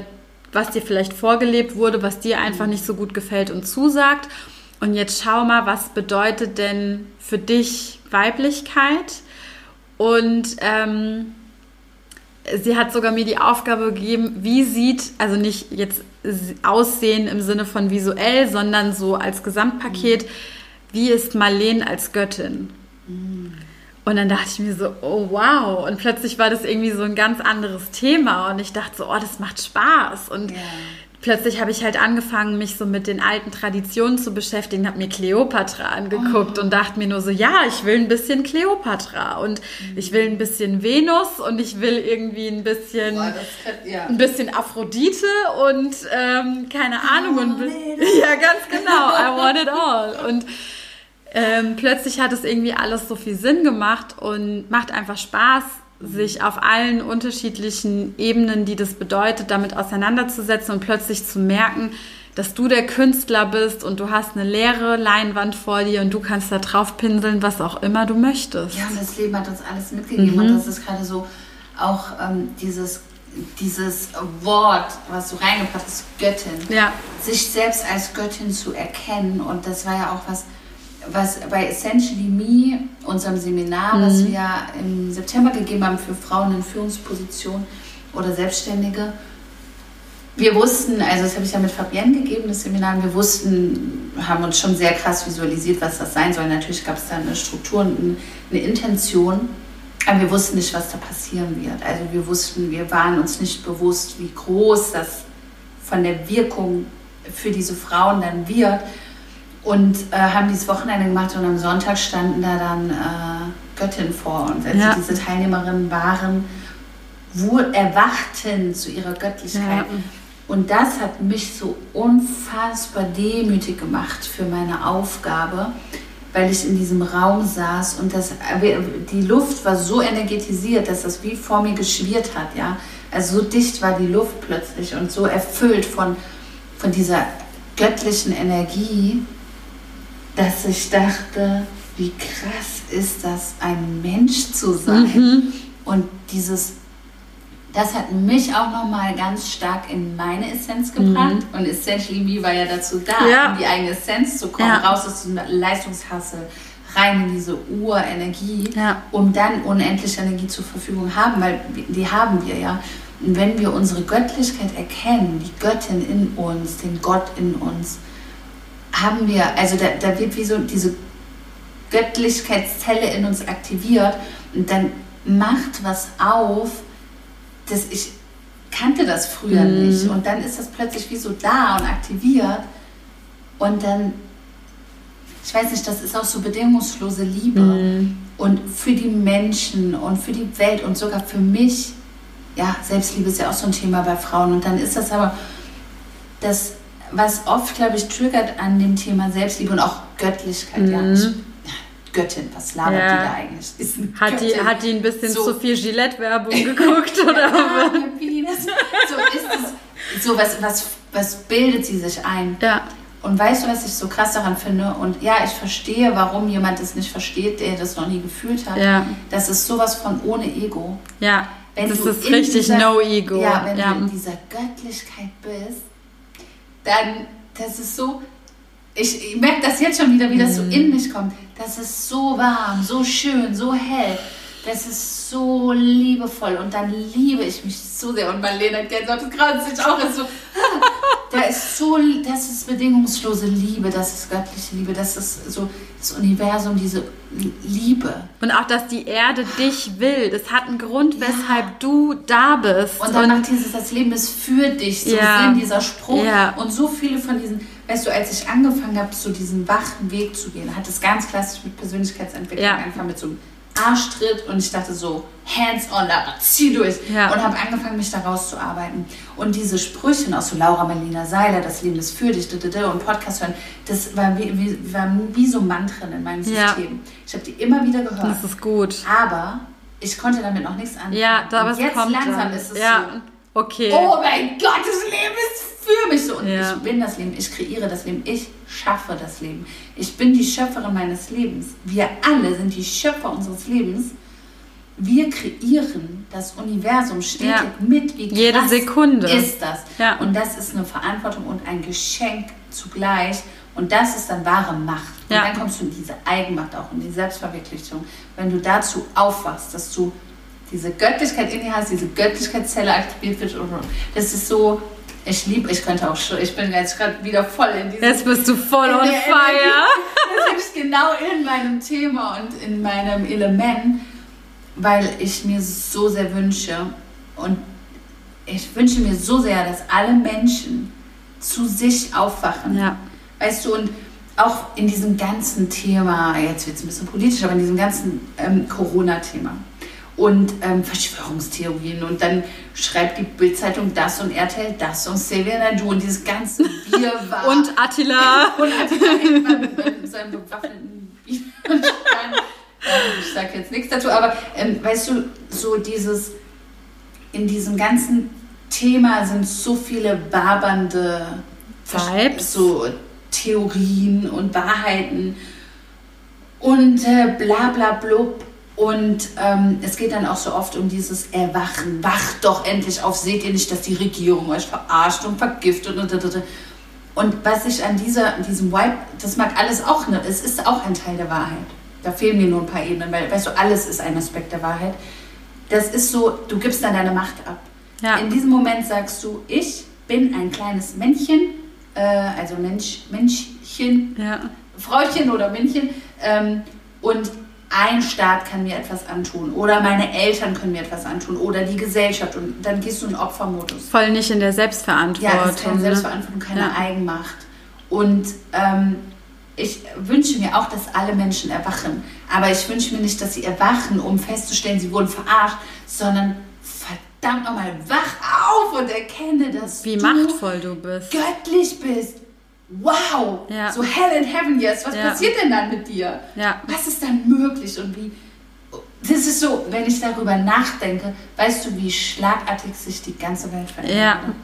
was dir vielleicht vorgelebt wurde, was dir einfach nicht so gut gefällt und zusagt. Und jetzt schau mal, was bedeutet denn für dich Weiblichkeit? Und ähm, sie hat sogar mir die Aufgabe gegeben, wie sieht, also nicht jetzt Aussehen im Sinne von visuell, sondern so als Gesamtpaket, mhm wie ist Marlene als Göttin? Und dann dachte ich mir so, oh wow. Und plötzlich war das irgendwie so ein ganz anderes Thema. Und ich dachte so, oh, das macht Spaß. Und yeah. plötzlich habe ich halt angefangen, mich so mit den alten Traditionen zu beschäftigen, habe mir Kleopatra angeguckt oh. und dachte mir nur so, ja, ich will ein bisschen Kleopatra und mhm. ich will ein bisschen Venus und ich will irgendwie ein bisschen, Boah, kann, ja. ein bisschen Aphrodite und ähm, keine Ahnung. Und, ja, ganz genau. I want it all. Und ähm, plötzlich hat es irgendwie alles so viel Sinn gemacht und macht einfach Spaß, sich auf allen unterschiedlichen Ebenen, die das bedeutet, damit auseinanderzusetzen und plötzlich zu merken, dass du der Künstler bist und du hast eine leere Leinwand vor dir und du kannst da drauf pinseln, was auch immer du möchtest. Ja, und das Leben hat uns alles mitgegeben mhm. und das ist gerade so auch ähm, dieses dieses Wort, was du reingebracht hast, Göttin, ja. sich selbst als Göttin zu erkennen und das war ja auch was, was bei Essentially Me, unserem Seminar, mhm. was wir im September gegeben haben für Frauen in Führungspositionen oder Selbstständige, wir wussten, also das habe ich ja mit Fabienne gegeben, das Seminar, wir wussten, haben uns schon sehr krass visualisiert, was das sein soll. Natürlich gab es da eine Struktur und eine Intention, aber wir wussten nicht, was da passieren wird. Also wir wussten, wir waren uns nicht bewusst, wie groß das von der Wirkung für diese Frauen dann wird. Und äh, haben dieses Wochenende gemacht und am Sonntag standen da dann äh, Göttin vor uns. Also ja. diese Teilnehmerinnen waren, wo erwachten zu ihrer Göttlichkeit. Ja. Und das hat mich so unfassbar demütig gemacht für meine Aufgabe, weil ich in diesem Raum saß und das, die Luft war so energetisiert, dass das wie vor mir geschwirrt hat. Ja? Also so dicht war die Luft plötzlich und so erfüllt von, von dieser göttlichen Energie, dass ich dachte, wie krass ist das, ein Mensch zu sein. Mhm. Und dieses das hat mich auch nochmal ganz stark in meine Essenz gebracht. Mhm. Und Essentially Me war ja dazu da, ja. in die eigene Essenz zu kommen, ja. raus aus diesem Leistungshassel, rein in diese Urenergie, ja. um dann unendliche Energie zur Verfügung haben, weil die haben wir ja. Und wenn wir unsere Göttlichkeit erkennen, die Göttin in uns, den Gott in uns, haben wir, also da, da wird wie so diese Göttlichkeitszelle in uns aktiviert und dann macht was auf, das, ich kannte das früher mhm. nicht. Und dann ist das plötzlich wie so da und aktiviert. Und dann, ich weiß nicht, das ist auch so bedingungslose Liebe. Mhm. Und für die Menschen und für die Welt und sogar für mich. Ja, Selbstliebe ist ja auch so ein Thema bei Frauen. Und dann ist das aber das, was oft, glaube ich, triggert an dem Thema Selbstliebe und auch Göttlichkeit. Mhm. Ja, ich Göttin, was labert ja. die da eigentlich? Ist hat, die, hat die ein bisschen so. zu viel Gillette-Werbung geguckt? oder ja, so ist es. So, was, was, was bildet sie sich ein? Ja. Und weißt du, was ich so krass daran finde? Und ja, ich verstehe, warum jemand das nicht versteht, der das noch nie gefühlt hat. Ja. Das ist sowas von ohne Ego. Ja, wenn das ist richtig dieser, no ego. Ja, wenn ja. du in dieser Göttlichkeit bist, dann, das ist so, ich, ich merke das jetzt schon wieder, wie das so in mich kommt. Das ist so warm, so schön, so hell. Das ist so liebevoll und dann liebe ich mich so sehr. Und Marlene hat Gänsehaut, das gerade sich auch so. da ist so, das ist bedingungslose Liebe, das ist göttliche Liebe, das ist so das Universum, diese Liebe. Und auch, dass die Erde dich will. Das hat einen Grund, weshalb ja. du da bist. Und dann macht dieses, das Leben ist für dich, so ja. Sinn, dieser Spruch. Ja. Und so viele von diesen weißt du, als ich angefangen habe, so diesen wachen Weg zu gehen, hat es ganz klassisch mit Persönlichkeitsentwicklung ja. angefangen, mit so einem Arschtritt und ich dachte so, hands on, aber zieh durch. Ja. Und habe angefangen, mich da rauszuarbeiten. Und diese Sprüche aus so Laura Melina Seiler, das Leben ist für dich, und Podcast hören, das war wie, wie, war wie so Mantren in meinem System. Ja. Ich habe die immer wieder gehört. Das ist gut. Aber ich konnte damit noch nichts anfangen. Ja, da was jetzt kommt langsam dann. ist es ja. so. Okay. Oh mein Gott, das Leben ist für mich so. Und ja. ich bin das Leben, ich kreiere das Leben, ich schaffe das Leben. Ich bin die Schöpferin meines Lebens. Wir alle sind die Schöpfer unseres Lebens. Wir kreieren das Universum stetig ja. mit. Wie Jede Sekunde ist das. Ja. Und das ist eine Verantwortung und ein Geschenk zugleich. Und das ist dann wahre Macht. Und dann kommst du in diese Eigenmacht auch, in die Selbstverwirklichung. Wenn du dazu aufwachst, dass du diese Göttlichkeit in dir hast, diese Göttlichkeitszelle aktiviert wird. Das ist so, ich liebe, ich könnte auch schon, ich bin jetzt gerade wieder voll in diesem. Jetzt bist du voll on fire. Das bin genau in meinem Thema und in meinem Element, weil ich mir so sehr wünsche und ich wünsche mir so sehr, dass alle Menschen zu sich aufwachen. Ja. Weißt du, und auch in diesem ganzen Thema, jetzt wird es ein bisschen politisch, aber in diesem ganzen ähm, Corona-Thema und ähm, Verschwörungstheorien und dann schreibt die Bildzeitung das und RTL das und Xavier du und dieses ganze Bier war und Attila und Attila hängt mit seinem bewaffneten ich sage jetzt nichts dazu, aber ähm, weißt du, so dieses, in diesem ganzen Thema sind so viele wabernde Vibes. so Theorien und Wahrheiten und äh, bla bla blub. Und ähm, es geht dann auch so oft um dieses Erwachen. Wacht doch endlich auf. Seht ihr nicht, dass die Regierung euch verarscht und vergiftet und und, und was ich an dieser, diesem Vibe, das mag alles auch, ne, es ist auch ein Teil der Wahrheit. Da fehlen mir nur ein paar Ebenen, weil, weißt du, alles ist ein Aspekt der Wahrheit. Das ist so, du gibst dann deine Macht ab. Ja. In diesem Moment sagst du, ich bin ein kleines Männchen, äh, also Mensch, Menschchen, ja. Frauchen oder Männchen, ähm, und ein Staat kann mir etwas antun oder meine Eltern können mir etwas antun oder die Gesellschaft und dann gehst du in Opfermodus. Voll nicht in der Selbstverantwortung. Ja, ist keine ne? Selbstverantwortung, keine ja. Eigenmacht. Und ähm, ich wünsche mir auch, dass alle Menschen erwachen. Aber ich wünsche mir nicht, dass sie erwachen, um festzustellen, sie wurden verarscht, sondern verdammt nochmal, wach auf und erkenne, dass Wie du machtvoll du bist. göttlich bist wow, ja. so hell in heaven jetzt, was ja. passiert denn dann mit dir? Ja. Was ist dann möglich und wie? Das ist so, wenn ich darüber nachdenke, weißt du, wie schlagartig sich die ganze Welt verändert.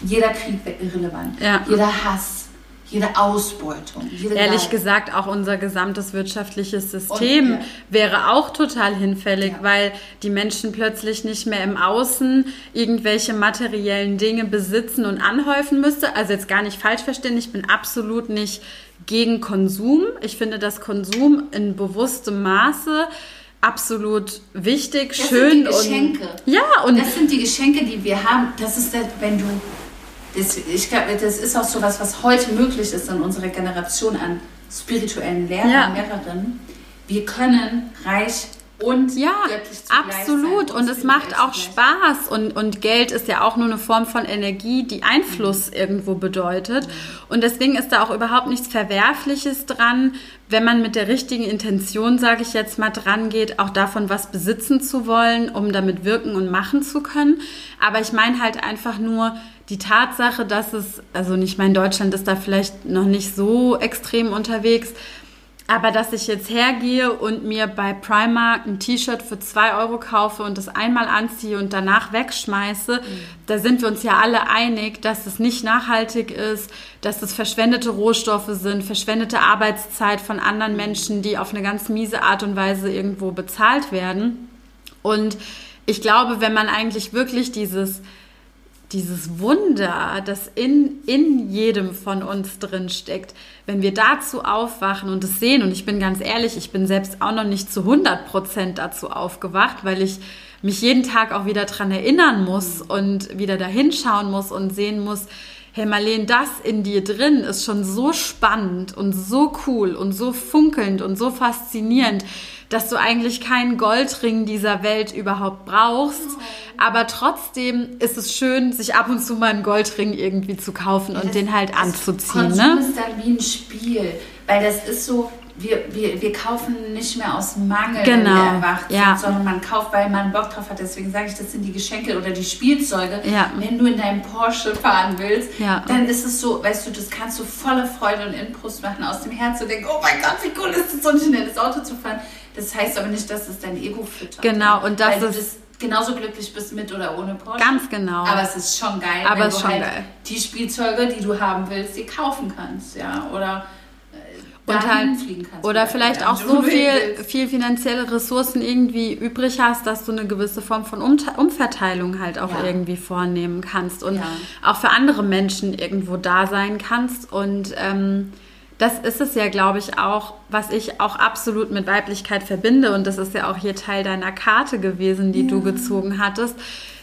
Jeder Krieg wird irrelevant. Jeder Hass, jede Ausbeutung. Jede Ehrlich Leid. gesagt, auch unser gesamtes wirtschaftliches System Und, ja. wäre auch total hinfällig, ja. weil die Menschen plötzlich nicht mehr im Außen irgendwelche materiellen Dinge besitzen und anhäufen müsste. Also jetzt gar nicht falsch verstehen, ich bin absolut nicht gegen Konsum. Ich finde, dass Konsum in bewusstem Maße absolut wichtig, das schön sind die Geschenke. und ja und das sind die Geschenke, die wir haben. Das ist wenn du das, ich glaube, das ist auch so was, was heute möglich ist in unserer Generation an spirituellen Lehrern, ja. Lehrerinnen. Wir können reich und ja, absolut. und es macht auch Spaß. Und, und Geld ist ja auch nur eine Form von Energie, die Einfluss mhm. irgendwo bedeutet. Mhm. Und deswegen ist da auch überhaupt nichts Verwerfliches dran, wenn man mit der richtigen Intention, sage ich jetzt mal, dran geht, auch davon was besitzen zu wollen, um damit wirken und machen zu können. Aber ich meine halt einfach nur, die Tatsache, dass es, also nicht mein Deutschland ist da vielleicht noch nicht so extrem unterwegs, aber dass ich jetzt hergehe und mir bei Primark ein T-Shirt für zwei Euro kaufe und das einmal anziehe und danach wegschmeiße, mhm. da sind wir uns ja alle einig, dass es nicht nachhaltig ist, dass es verschwendete Rohstoffe sind, verschwendete Arbeitszeit von anderen. Menschen, die auf eine ganz miese Art und Weise irgendwo bezahlt werden. Und ich glaube, wenn man eigentlich wirklich dieses dieses Wunder, das in, in jedem von uns drin steckt, wenn wir dazu aufwachen und es sehen, und ich bin ganz ehrlich, ich bin selbst auch noch nicht zu 100 Prozent dazu aufgewacht, weil ich mich jeden Tag auch wieder dran erinnern muss und wieder dahinschauen muss und sehen muss, hey Marlene, das in dir drin ist schon so spannend und so cool und so funkelnd und so faszinierend, dass du eigentlich keinen Goldring dieser Welt überhaupt brauchst. Aber trotzdem ist es schön, sich ab und zu mal einen Goldring irgendwie zu kaufen und das, den halt anzuziehen. Konsum ne? ist dann wie ein Spiel, weil das ist so, wir, wir, wir kaufen nicht mehr aus Mangel, genau. wenn wir erwacht ja. sind, sondern man kauft, weil man Bock drauf hat. Deswegen sage ich, das sind die Geschenke oder die Spielzeuge. Ja. Wenn du in deinem Porsche fahren willst, ja. dann ist es so, weißt du, das kannst du voller Freude und Inbrust machen, aus dem Herzen zu denken, oh mein Gott, wie cool ist es, so ein schnelles Auto zu fahren. Das heißt aber nicht, dass es dein Ego füttert. Genau, und das ist genauso glücklich bist mit oder ohne Porsche. Ganz genau. Aber es ist schon geil, aber wenn du schon halt geil. die Spielzeuge, die du haben willst, die kaufen kannst, ja, oder und halt, oder vielleicht auch so viel, viel finanzielle Ressourcen irgendwie übrig hast, dass du eine gewisse Form von um Umverteilung halt auch ja. irgendwie vornehmen kannst und ja. auch für andere Menschen irgendwo da sein kannst. Und ähm, das ist es ja, glaube ich, auch, was ich auch absolut mit Weiblichkeit verbinde. Und das ist ja auch hier Teil deiner Karte gewesen, die ja. du gezogen hattest,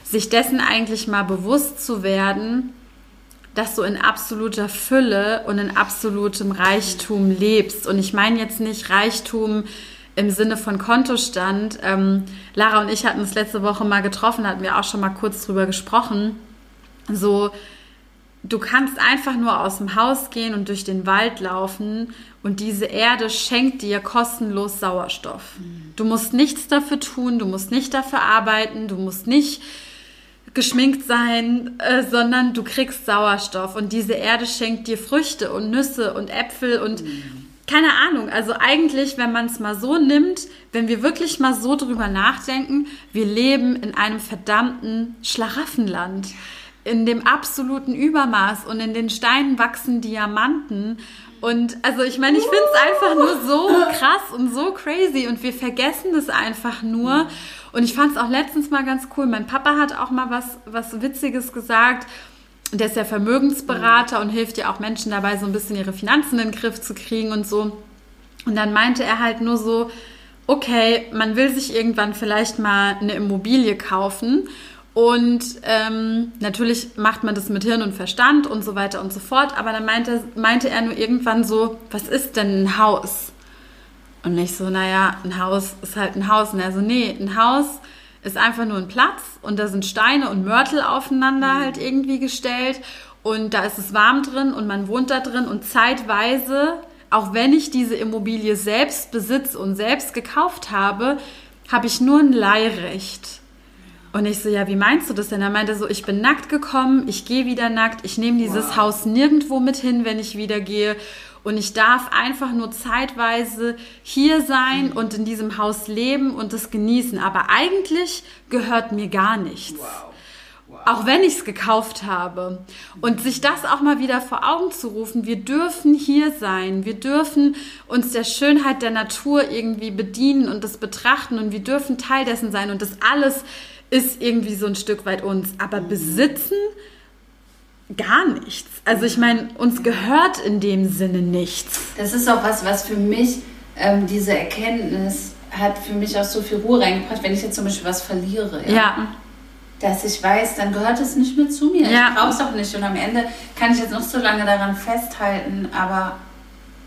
sich dessen eigentlich mal bewusst zu werden, dass du in absoluter Fülle und in absolutem Reichtum lebst. Und ich meine jetzt nicht Reichtum im Sinne von Kontostand. Ähm, Lara und ich hatten uns letzte Woche mal getroffen, hatten wir auch schon mal kurz drüber gesprochen. So, du kannst einfach nur aus dem Haus gehen und durch den Wald laufen und diese Erde schenkt dir kostenlos Sauerstoff. Mhm. Du musst nichts dafür tun, du musst nicht dafür arbeiten, du musst nicht geschminkt sein, äh, sondern du kriegst Sauerstoff und diese Erde schenkt dir Früchte und Nüsse und Äpfel und mhm. keine Ahnung, also eigentlich, wenn man es mal so nimmt, wenn wir wirklich mal so drüber nachdenken, wir leben in einem verdammten Schlaraffenland. In dem absoluten Übermaß und in den Steinen wachsen Diamanten. Und also ich meine, ich finde es einfach nur so krass und so crazy und wir vergessen das einfach nur. Und ich fand es auch letztens mal ganz cool. Mein Papa hat auch mal was, was Witziges gesagt. Der ist ja Vermögensberater und hilft ja auch Menschen dabei, so ein bisschen ihre Finanzen in den Griff zu kriegen und so. Und dann meinte er halt nur so, okay, man will sich irgendwann vielleicht mal eine Immobilie kaufen. Und ähm, natürlich macht man das mit Hirn und Verstand und so weiter und so fort. Aber dann meinte, meinte er nur irgendwann so, was ist denn ein Haus? Und ich so, naja, ein Haus ist halt ein Haus. Und er so, nee, ein Haus ist einfach nur ein Platz und da sind Steine und Mörtel aufeinander mhm. halt irgendwie gestellt und da ist es warm drin und man wohnt da drin und zeitweise, auch wenn ich diese Immobilie selbst besitze und selbst gekauft habe, habe ich nur ein Leihrecht. Und ich so, ja, wie meinst du das denn? Er meinte so, ich bin nackt gekommen, ich gehe wieder nackt, ich nehme dieses wow. Haus nirgendwo mit hin, wenn ich wieder gehe und ich darf einfach nur zeitweise hier sein mhm. und in diesem Haus leben und es genießen. Aber eigentlich gehört mir gar nichts. Wow. Wow. Auch wenn ich es gekauft habe. Und sich das auch mal wieder vor Augen zu rufen, wir dürfen hier sein, wir dürfen uns der Schönheit der Natur irgendwie bedienen und das betrachten und wir dürfen Teil dessen sein und das alles ist irgendwie so ein Stück weit uns. Aber mhm. besitzen gar nichts. Also ich meine, uns gehört in dem Sinne nichts. Das ist auch was, was für mich ähm, diese Erkenntnis hat für mich auch so viel Ruhe reingebracht, wenn ich jetzt zum Beispiel was verliere. Ja. ja. Dass ich weiß, dann gehört es nicht mehr zu mir. Ja. Ich brauche es auch nicht. Und am Ende kann ich jetzt noch so lange daran festhalten, aber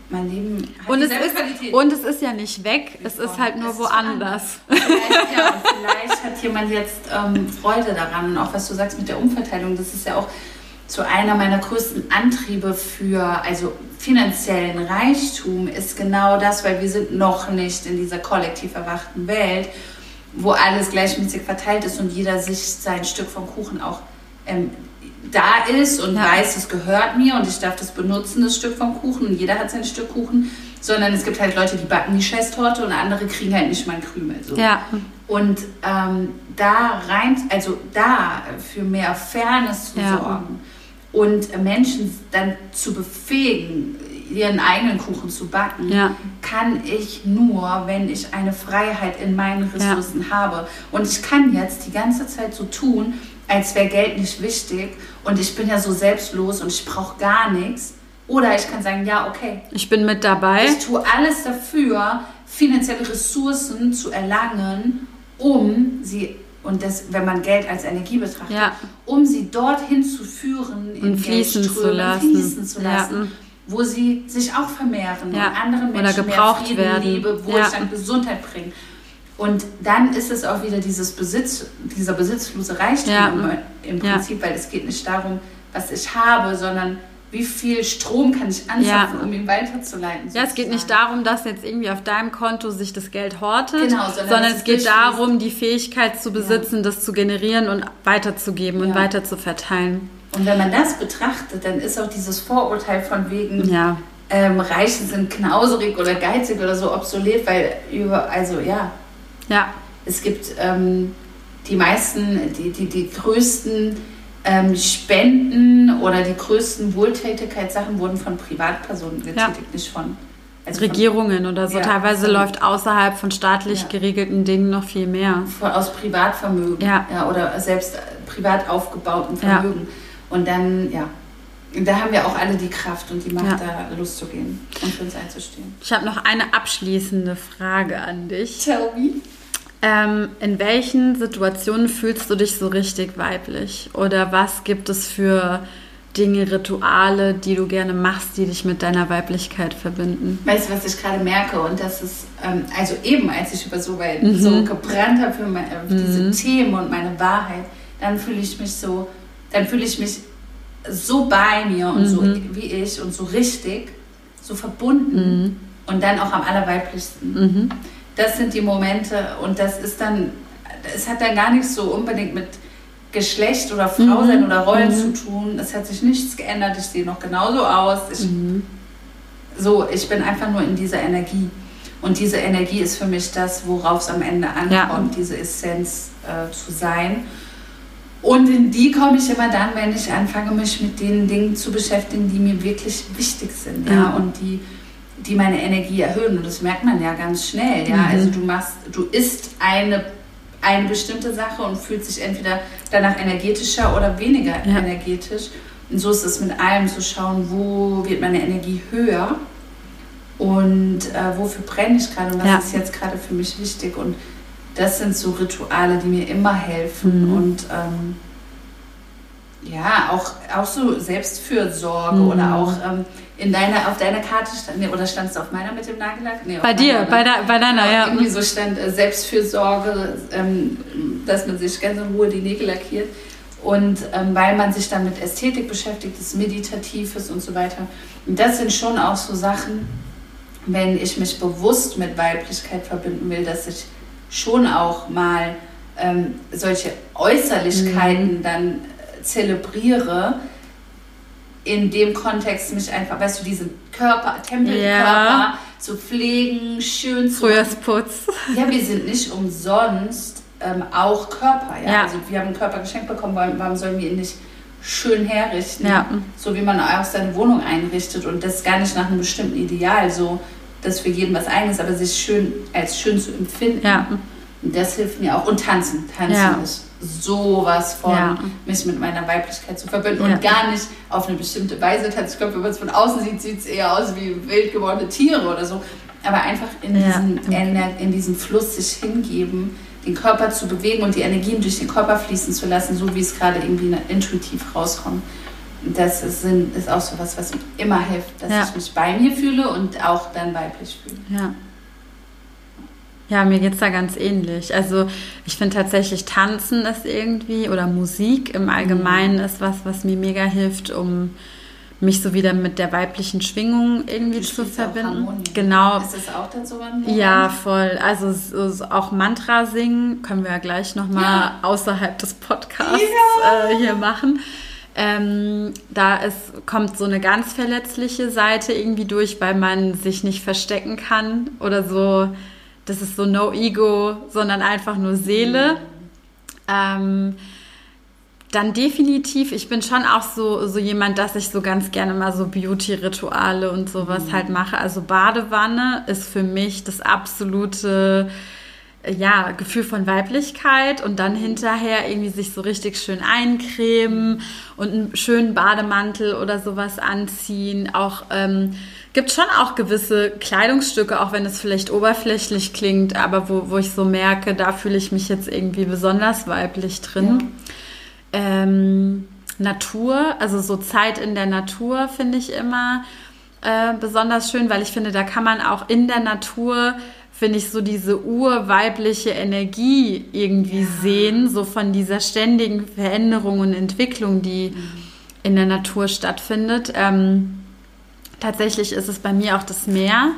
mein Leben hat und es ist Qualität. Und es ist ja nicht weg, es ist halt nur es woanders. Vielleicht, ja, vielleicht hat jemand jetzt ähm, Freude daran. Und auch was du sagst mit der Umverteilung, das ist ja auch so einer meiner größten Antriebe für also finanziellen Reichtum ist genau das, weil wir sind noch nicht in dieser kollektiv erwachten Welt, wo alles gleichmäßig verteilt ist und jeder sich sein Stück vom Kuchen auch ähm, da ist und ja. weiß, es gehört mir und ich darf das benutzen, das Stück vom Kuchen und jeder hat sein Stück Kuchen, sondern es gibt halt Leute, die backen die Scheißtorte und andere kriegen halt nicht mal einen Krümel. So. Ja. Und ähm, da rein, also da für mehr Fairness zu ja. sorgen und Menschen dann zu befähigen, ihren eigenen Kuchen zu backen, ja. kann ich nur, wenn ich eine Freiheit in meinen Ressourcen ja. habe. Und ich kann jetzt die ganze Zeit so tun, als wäre Geld nicht wichtig und ich bin ja so selbstlos und ich brauche gar nichts. Oder ich kann sagen, ja, okay. Ich bin mit dabei. Ich tue alles dafür, finanzielle Ressourcen zu erlangen, um sie und das, wenn man Geld als Energie betrachtet, ja. um sie dorthin zu führen, in fließen zu lassen, fließen zu lassen ja. wo sie sich auch vermehren ja. und anderen Menschen mehr Frieden, werden. Liebe, Wohlstand, Gesundheit bringen. Und dann ist es auch wieder dieses Besitz, dieser besitzlose Reichtum im, im Prinzip, weil es geht nicht darum, was ich habe, sondern wie viel Strom kann ich anzapfen, ja. um ihn weiterzuleiten. Sozusagen. Ja, es geht nicht darum, dass jetzt irgendwie auf deinem Konto sich das Geld hortet, genau, sondern, sondern es geht darum, die Fähigkeit zu besitzen, ja. das zu generieren und weiterzugeben ja. und weiter zu verteilen. Und wenn man das betrachtet, dann ist auch dieses Vorurteil von wegen, ja. ähm, Reiche sind knauserig oder geizig oder so obsolet, weil über, also ja, ja. es gibt ähm, die meisten, die, die, die größten ähm, Spenden oder die größten Wohltätigkeitssachen wurden von Privatpersonen getätigt, ja. nicht von also Regierungen von, oder so. Ja, Teilweise läuft außerhalb von staatlich ja. geregelten Dingen noch viel mehr. Von, aus Privatvermögen ja. ja. oder selbst privat aufgebauten Vermögen. Und dann, ja, da haben wir auch alle die Kraft und die Macht, da loszugehen und für uns einzustehen. Ich habe noch eine abschließende Frage an dich. Tell me. Ähm, in welchen Situationen fühlst du dich so richtig weiblich? Oder was gibt es für Dinge, Rituale, die du gerne machst, die dich mit deiner Weiblichkeit verbinden? Weißt du, was ich gerade merke? Und das ist, ähm, also eben, als ich über so, weit, mhm. so gebrannt habe für meine, äh, diese mhm. Themen und meine Wahrheit, dann fühle ich mich so, dann fühle ich mich so bei mir und mhm. so wie ich und so richtig, so verbunden mhm. und dann auch am allerweiblichsten. Mhm das sind die Momente und das ist dann, es hat dann gar nichts so unbedingt mit Geschlecht oder Frau sein mhm. oder Rollen mhm. zu tun. Es hat sich nichts geändert. Ich sehe noch genauso aus. Ich, mhm. So, ich bin einfach nur in dieser Energie. Und diese Energie ist für mich das, worauf es am Ende ankommt, ja. diese Essenz äh, zu sein. Und in die komme ich immer dann, wenn ich anfange, mich mit den Dingen zu beschäftigen, die mir wirklich wichtig sind, ja, ja und die, die meine Energie erhöhen. Und das merkt man ja ganz schnell, ja. Mhm. Also du machst, du isst eine, eine bestimmte Sache und fühlst dich entweder danach energetischer oder weniger ja. energetisch. Und so ist es mit allem zu schauen, wo wird meine Energie höher und äh, wofür brenne ich gerade und was ja. ist jetzt gerade für mich wichtig. Und das sind so Rituale, die mir immer helfen. Mhm. Und ähm, ja, auch, auch so Selbstfürsorge mhm. oder auch ähm, in deiner, auf deiner Karte stand, nee, oder stand es auf meiner mit dem Nagellack? Nee, bei dir, bei, de, bei deiner, genau, ja. Irgendwie so stand äh, Selbstfürsorge, ähm, dass man sich ganz in Ruhe die Nägel lackiert. Und ähm, weil man sich dann mit Ästhetik beschäftigt, das Meditatives und so weiter. Und das sind schon auch so Sachen, wenn ich mich bewusst mit Weiblichkeit verbinden will, dass ich schon auch mal ähm, solche Äußerlichkeiten mhm. dann zelebriere, in dem Kontext mich einfach, weißt du, diesen Körper, Tempelkörper ja. zu pflegen, schön zu Frühjahrsputz. Ja, wir sind nicht umsonst ähm, auch Körper. Ja? ja? Also wir haben einen Körper geschenkt bekommen, warum sollen wir ihn nicht schön herrichten? Ja. So wie man auch seine Wohnung einrichtet und das gar nicht nach einem bestimmten Ideal so das für jeden was eigenes, aber sich schön als schön zu empfinden. Ja. Und das hilft mir auch. Und tanzen. Tanzen ja. ist sowas von, ja. mich mit meiner Weiblichkeit zu verbinden ja. und gar nicht auf eine bestimmte Weise. Ich glaube, wenn man es von außen sieht, sieht es eher aus wie wild gewordene Tiere oder so. Aber einfach in, diesen, in diesen Fluss sich hingeben, den Körper zu bewegen und die Energien durch den Körper fließen zu lassen, so wie es gerade irgendwie intuitiv rauskommt das ist, ist auch so was, was mir immer hilft, dass ja. ich mich bei mir fühle und auch dann weiblich fühle. Ja. Ja, mir geht es da ganz ähnlich. Also ich finde tatsächlich Tanzen ist irgendwie oder Musik im Allgemeinen mhm. ist was, was mir mega hilft, um mich so wieder mit der weiblichen Schwingung irgendwie zu verbinden. Genau. Ist das auch dann so ein Ja, voll. Also so, auch Mantra singen können wir ja gleich nochmal ja. außerhalb des Podcasts ja. äh, hier machen. Ähm, da ist, kommt so eine ganz verletzliche Seite irgendwie durch, weil man sich nicht verstecken kann oder so. Das ist so no ego, sondern einfach nur Seele. Mhm. Ähm, dann definitiv, ich bin schon auch so, so jemand, dass ich so ganz gerne mal so Beauty-Rituale und sowas mhm. halt mache. Also Badewanne ist für mich das absolute ja, Gefühl von Weiblichkeit und dann hinterher irgendwie sich so richtig schön eincremen und einen schönen Bademantel oder sowas anziehen. Auch ähm, gibt schon auch gewisse Kleidungsstücke, auch wenn es vielleicht oberflächlich klingt, aber wo, wo ich so merke, da fühle ich mich jetzt irgendwie besonders weiblich drin. Ja. Ähm, Natur, also so Zeit in der Natur finde ich immer äh, besonders schön, weil ich finde, da kann man auch in der Natur finde ich, so diese urweibliche Energie irgendwie ja. sehen, so von dieser ständigen Veränderung und Entwicklung, die mhm. in der Natur stattfindet. Ähm, tatsächlich ist es bei mir auch das Meer.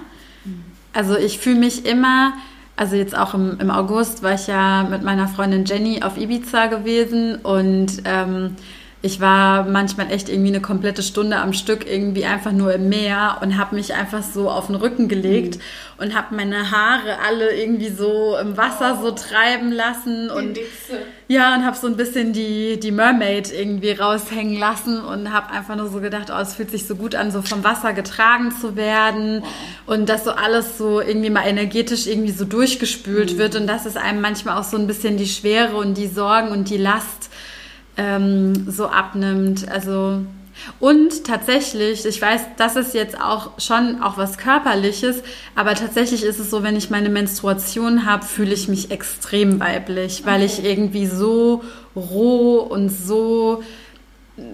Also ich fühle mich immer, also jetzt auch im, im August war ich ja mit meiner Freundin Jenny auf Ibiza gewesen und ähm, ich war manchmal echt irgendwie eine komplette Stunde am Stück irgendwie einfach nur im Meer und habe mich einfach so auf den Rücken gelegt mhm. und habe meine Haare alle irgendwie so im Wasser so treiben lassen und ja und habe so ein bisschen die die Mermaid irgendwie raushängen lassen und habe einfach nur so gedacht, oh, es fühlt sich so gut an, so vom Wasser getragen zu werden und dass so alles so irgendwie mal energetisch irgendwie so durchgespült mhm. wird und dass es einem manchmal auch so ein bisschen die Schwere und die Sorgen und die Last ähm, so abnimmt. Also und tatsächlich, ich weiß, das ist jetzt auch schon auch was Körperliches, aber tatsächlich ist es so, wenn ich meine Menstruation habe, fühle ich mich extrem weiblich, weil ich irgendwie so roh und so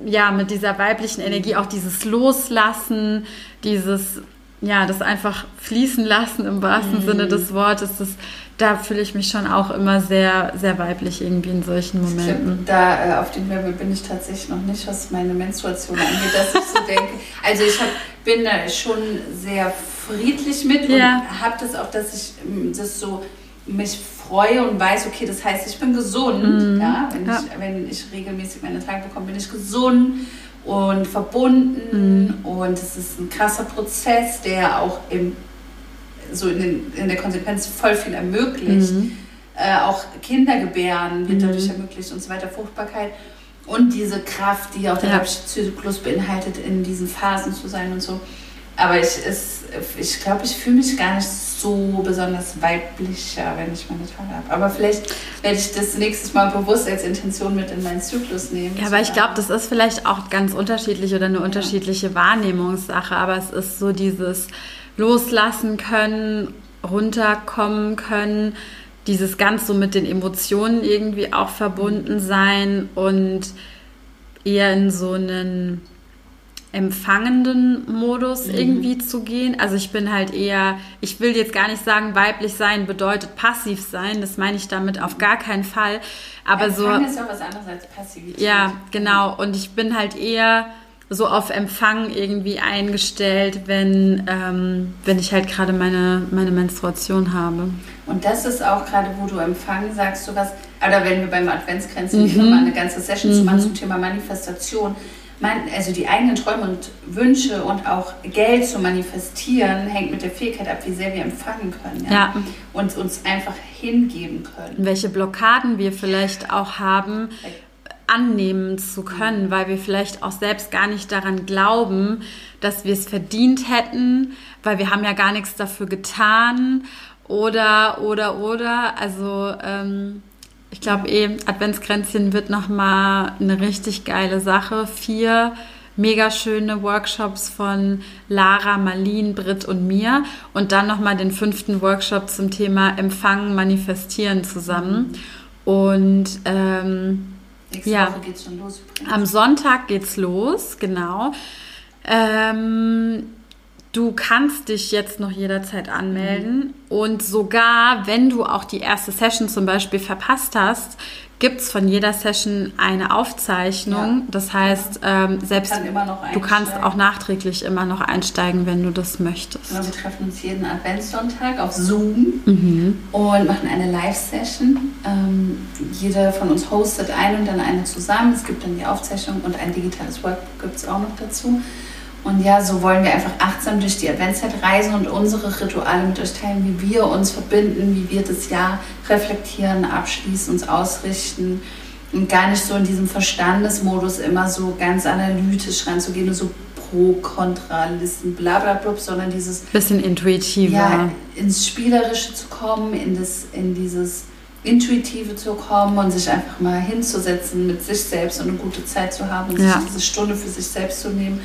ja mit dieser weiblichen Energie auch dieses Loslassen, dieses ja das einfach fließen lassen im wahrsten mhm. Sinne des Wortes, das da fühle ich mich schon auch immer sehr, sehr weiblich irgendwie in solchen Momenten. Da äh, auf dem Level bin ich tatsächlich noch nicht, was meine Menstruation angeht, dass ich so denke. Also ich hab, bin da schon sehr friedlich mit ja. und habe das auch, dass ich mm, das so mich freue und weiß, okay, das heißt, ich bin gesund. Mhm. Ja, wenn, ja. Ich, wenn ich regelmäßig meine Tage bekomme, bin ich gesund und verbunden mhm. und es ist ein krasser Prozess, der auch im, so in, den, in der Konsequenz voll viel ermöglicht. Mhm. Äh, auch Kindergebären wird mhm. dadurch ermöglicht und so weiter, Fruchtbarkeit und diese Kraft, die auch der ja. Zyklus beinhaltet, in diesen Phasen zu sein und so. Aber ich, ich glaube, ich fühle mich gar nicht so besonders weiblicher, wenn ich meine Tage habe. Aber vielleicht werde ich das nächstes Mal bewusst als Intention mit in meinen Zyklus nehmen. Ja, aber ich glaube, das ist vielleicht auch ganz unterschiedlich oder eine unterschiedliche Wahrnehmungssache. Aber es ist so dieses Loslassen können, runterkommen können, dieses ganz so mit den Emotionen irgendwie auch verbunden sein und eher in so einen empfangenden Modus mhm. irgendwie zu gehen. Also ich bin halt eher, ich will jetzt gar nicht sagen, weiblich sein bedeutet passiv sein. Das meine ich damit auf gar keinen Fall. Aber Empfang so. ist ja was anderes als Passivität. Ja, genau. Und ich bin halt eher so auf Empfang irgendwie eingestellt, wenn, ähm, wenn ich halt gerade meine, meine Menstruation habe. Und das ist auch gerade, wo du Empfang sagst, du was, oder wenn wir beim Adventsgrenzen mhm. nochmal eine ganze Session mhm. zu machen zum Thema Manifestation man, also die eigenen Träume und Wünsche und auch Geld zu manifestieren, hängt mit der Fähigkeit ab, wie sehr wir empfangen können. Ja? ja. Und uns einfach hingeben können. Welche Blockaden wir vielleicht auch haben, annehmen zu können, weil wir vielleicht auch selbst gar nicht daran glauben, dass wir es verdient hätten, weil wir haben ja gar nichts dafür getan oder, oder, oder. Also, ähm, ich glaube eh, Adventskränzchen wird nochmal eine richtig geile Sache. Vier mega schöne Workshops von Lara, Marlene, Britt und mir und dann nochmal den fünften Workshop zum Thema Empfangen, Manifestieren zusammen. Und ähm, Nächste ja, Woche geht's schon los. Am Sonntag geht's los, genau. Ähm, Du kannst dich jetzt noch jederzeit anmelden mhm. und sogar, wenn du auch die erste Session zum Beispiel verpasst hast, gibt es von jeder Session eine Aufzeichnung. Ja. Das heißt, ähm, selbst Kann du kannst auch nachträglich immer noch einsteigen, wenn du das möchtest. Genau, wir treffen uns jeden Adventssonntag auf Zoom mhm. und machen eine Live-Session. Ähm, jeder von uns hostet eine und dann eine zusammen. Es gibt dann die Aufzeichnung und ein digitales Workbook gibt es auch noch dazu. Und ja, so wollen wir einfach achtsam durch die Adventszeit reisen und unsere Rituale mit euch teilen, wie wir uns verbinden, wie wir das Jahr reflektieren, abschließen, uns ausrichten und gar nicht so in diesem Verstandesmodus immer so ganz analytisch ranzugehen und so Pro-Kontra-Listen, bla bla bla, sondern dieses bisschen intuitiver. Ja, ins Spielerische zu kommen, in, das, in dieses Intuitive zu kommen und sich einfach mal hinzusetzen mit sich selbst und eine gute Zeit zu haben und ja. sich diese Stunde für sich selbst zu nehmen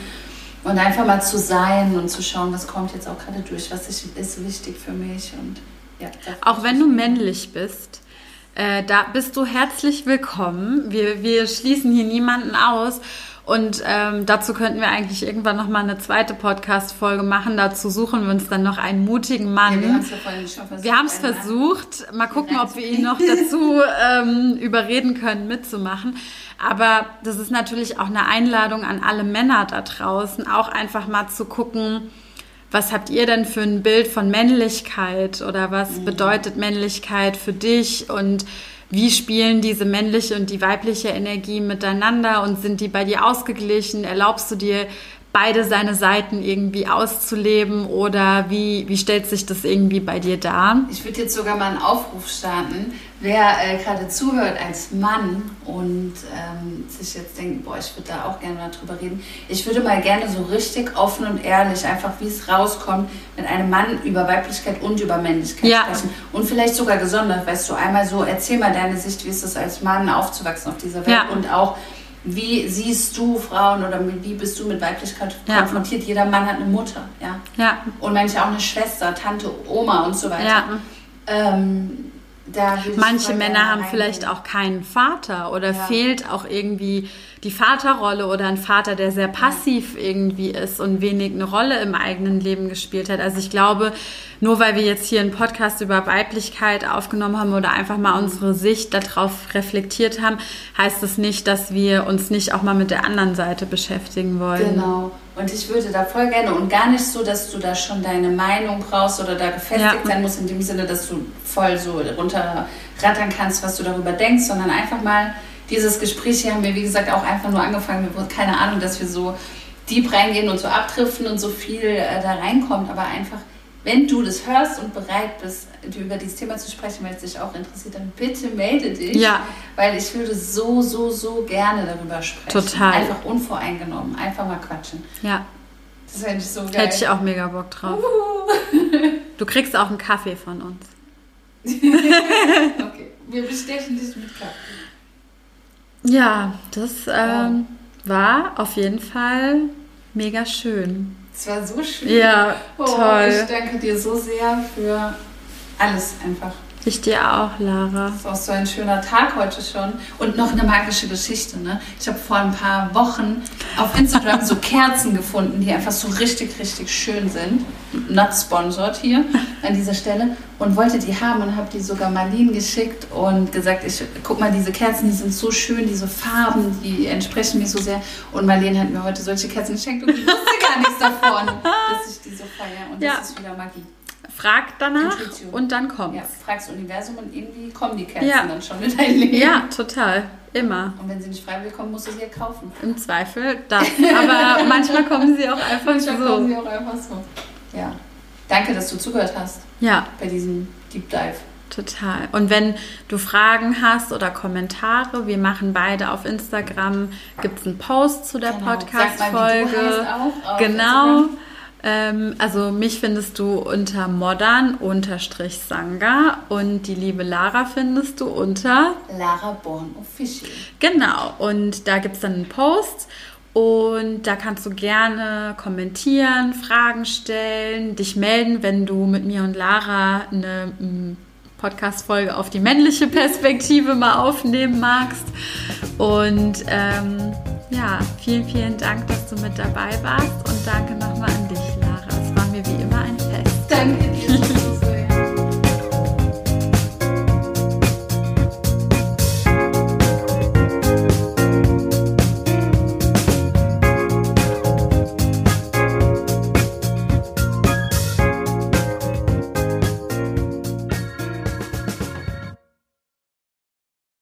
und einfach mal zu sein und zu schauen, was kommt jetzt auch gerade durch, was ist, ist wichtig für mich. Und, ja, auch wenn du männlich bist, äh, da bist du herzlich willkommen. Wir, wir schließen hier niemanden aus. Und ähm, dazu könnten wir eigentlich irgendwann noch mal eine zweite Podcast-Folge machen. Dazu suchen wir uns dann noch einen mutigen Mann. Ja, wir haben es ja versucht. Wir haben es versucht. Mal gucken, ob wir ihn noch dazu ähm, überreden können, mitzumachen. Aber das ist natürlich auch eine Einladung an alle Männer da draußen, auch einfach mal zu gucken, was habt ihr denn für ein Bild von Männlichkeit oder was mhm. bedeutet Männlichkeit für dich und wie spielen diese männliche und die weibliche Energie miteinander und sind die bei dir ausgeglichen? Erlaubst du dir beide seine Seiten irgendwie auszuleben oder wie, wie stellt sich das irgendwie bei dir dar? Ich würde jetzt sogar mal einen Aufruf starten. Wer äh, gerade zuhört als Mann und ähm, sich jetzt denkt, boah, ich würde da auch gerne mal drüber reden. Ich würde mal gerne so richtig offen und ehrlich, einfach wie es rauskommt, mit einem Mann über Weiblichkeit und über Männlichkeit ja. sprechen. Und vielleicht sogar gesondert, weißt du, einmal so, erzähl mal deine Sicht, wie ist es als Mann aufzuwachsen auf dieser Welt ja. und auch wie siehst du Frauen oder wie bist du mit Weiblichkeit ja. konfrontiert? Jeder Mann hat eine Mutter, ja. ja. Und manche auch eine Schwester, Tante, Oma und so weiter. Ja. Ähm, Manche Männer haben vielleicht auch keinen Vater oder ja. fehlt auch irgendwie die Vaterrolle oder ein Vater, der sehr passiv irgendwie ist und wenig eine Rolle im eigenen Leben gespielt hat. Also ich glaube, nur weil wir jetzt hier einen Podcast über Weiblichkeit aufgenommen haben oder einfach mal unsere Sicht darauf reflektiert haben, heißt es das nicht, dass wir uns nicht auch mal mit der anderen Seite beschäftigen wollen. Genau. Und ich würde da voll gerne und gar nicht so, dass du da schon deine Meinung brauchst oder da gefestigt ja. sein musst, in dem Sinne, dass du voll so runterrattern kannst, was du darüber denkst, sondern einfach mal dieses Gespräch hier haben wir, wie gesagt, auch einfach nur angefangen. Wir wurden keine Ahnung, dass wir so deep reingehen und so abdriften und so viel äh, da reinkommt, aber einfach wenn du das hörst und bereit bist, über dieses Thema zu sprechen, weil es dich auch interessiert, dann bitte melde dich. Ja. Weil ich würde so, so, so gerne darüber sprechen. Total. Einfach unvoreingenommen. Einfach mal quatschen. Ja. Das fände ich so geil. Hätte ich auch mega Bock drauf. Uh. Du kriegst auch einen Kaffee von uns. okay. Wir bestechen dich mit Kaffee. Ja, das ähm, war auf jeden Fall mega schön. Es war so schön. Ja, Oh, toll. Ich danke dir so sehr für alles einfach. Ich dir auch, Lara. Das ist auch so ein schöner Tag heute schon. Und noch eine magische Geschichte. Ne? Ich habe vor ein paar Wochen auf Instagram so Kerzen gefunden, die einfach so richtig, richtig schön sind. Not sponsored hier an dieser Stelle. Und wollte die haben und habe die sogar Marlene geschickt und gesagt, ich guck mal, diese Kerzen, die sind so schön, diese Farben, die entsprechen mir so sehr. Und Marlene hat mir heute solche Kerzen geschenkt und ich wusste gar nichts davon, dass ich die so feiere. Und Ja. das ist wieder Magie. Frag danach Intuition. und dann kommt's. Ja, fragst Universum und irgendwie kommen die Kerzen Ja. dann schon in dein Leben. Ja, total. Immer. Und wenn sie nicht freiwillig kommen, musst du sie ja kaufen. Im Zweifel das. Aber manchmal kommen sie auch einfach Manchmal kommen so. sie auch einfach so. Ja. Danke, dass du zugehört hast Ja, bei diesem Deep Dive. total. Und wenn du Fragen hast oder Kommentare, wir machen beide auf Instagram, gibt es einen Post zu der Genau. Podcast-Folge. Genau. Ähm, also mich findest du unter modern-sanga und die liebe Lara findest du unter Lara Born Official. Genau, und da gibt es dann einen Post und da kannst du gerne kommentieren, Fragen stellen, dich melden, wenn du mit mir und Lara eine mm, Podcast-Folge auf die männliche Perspektive mal aufnehmen magst. Und ähm, ja, vielen, vielen Dank, dass du mit dabei warst und danke nochmal an dich, Lara. Es war mir wie immer ein Fest. Danke dir.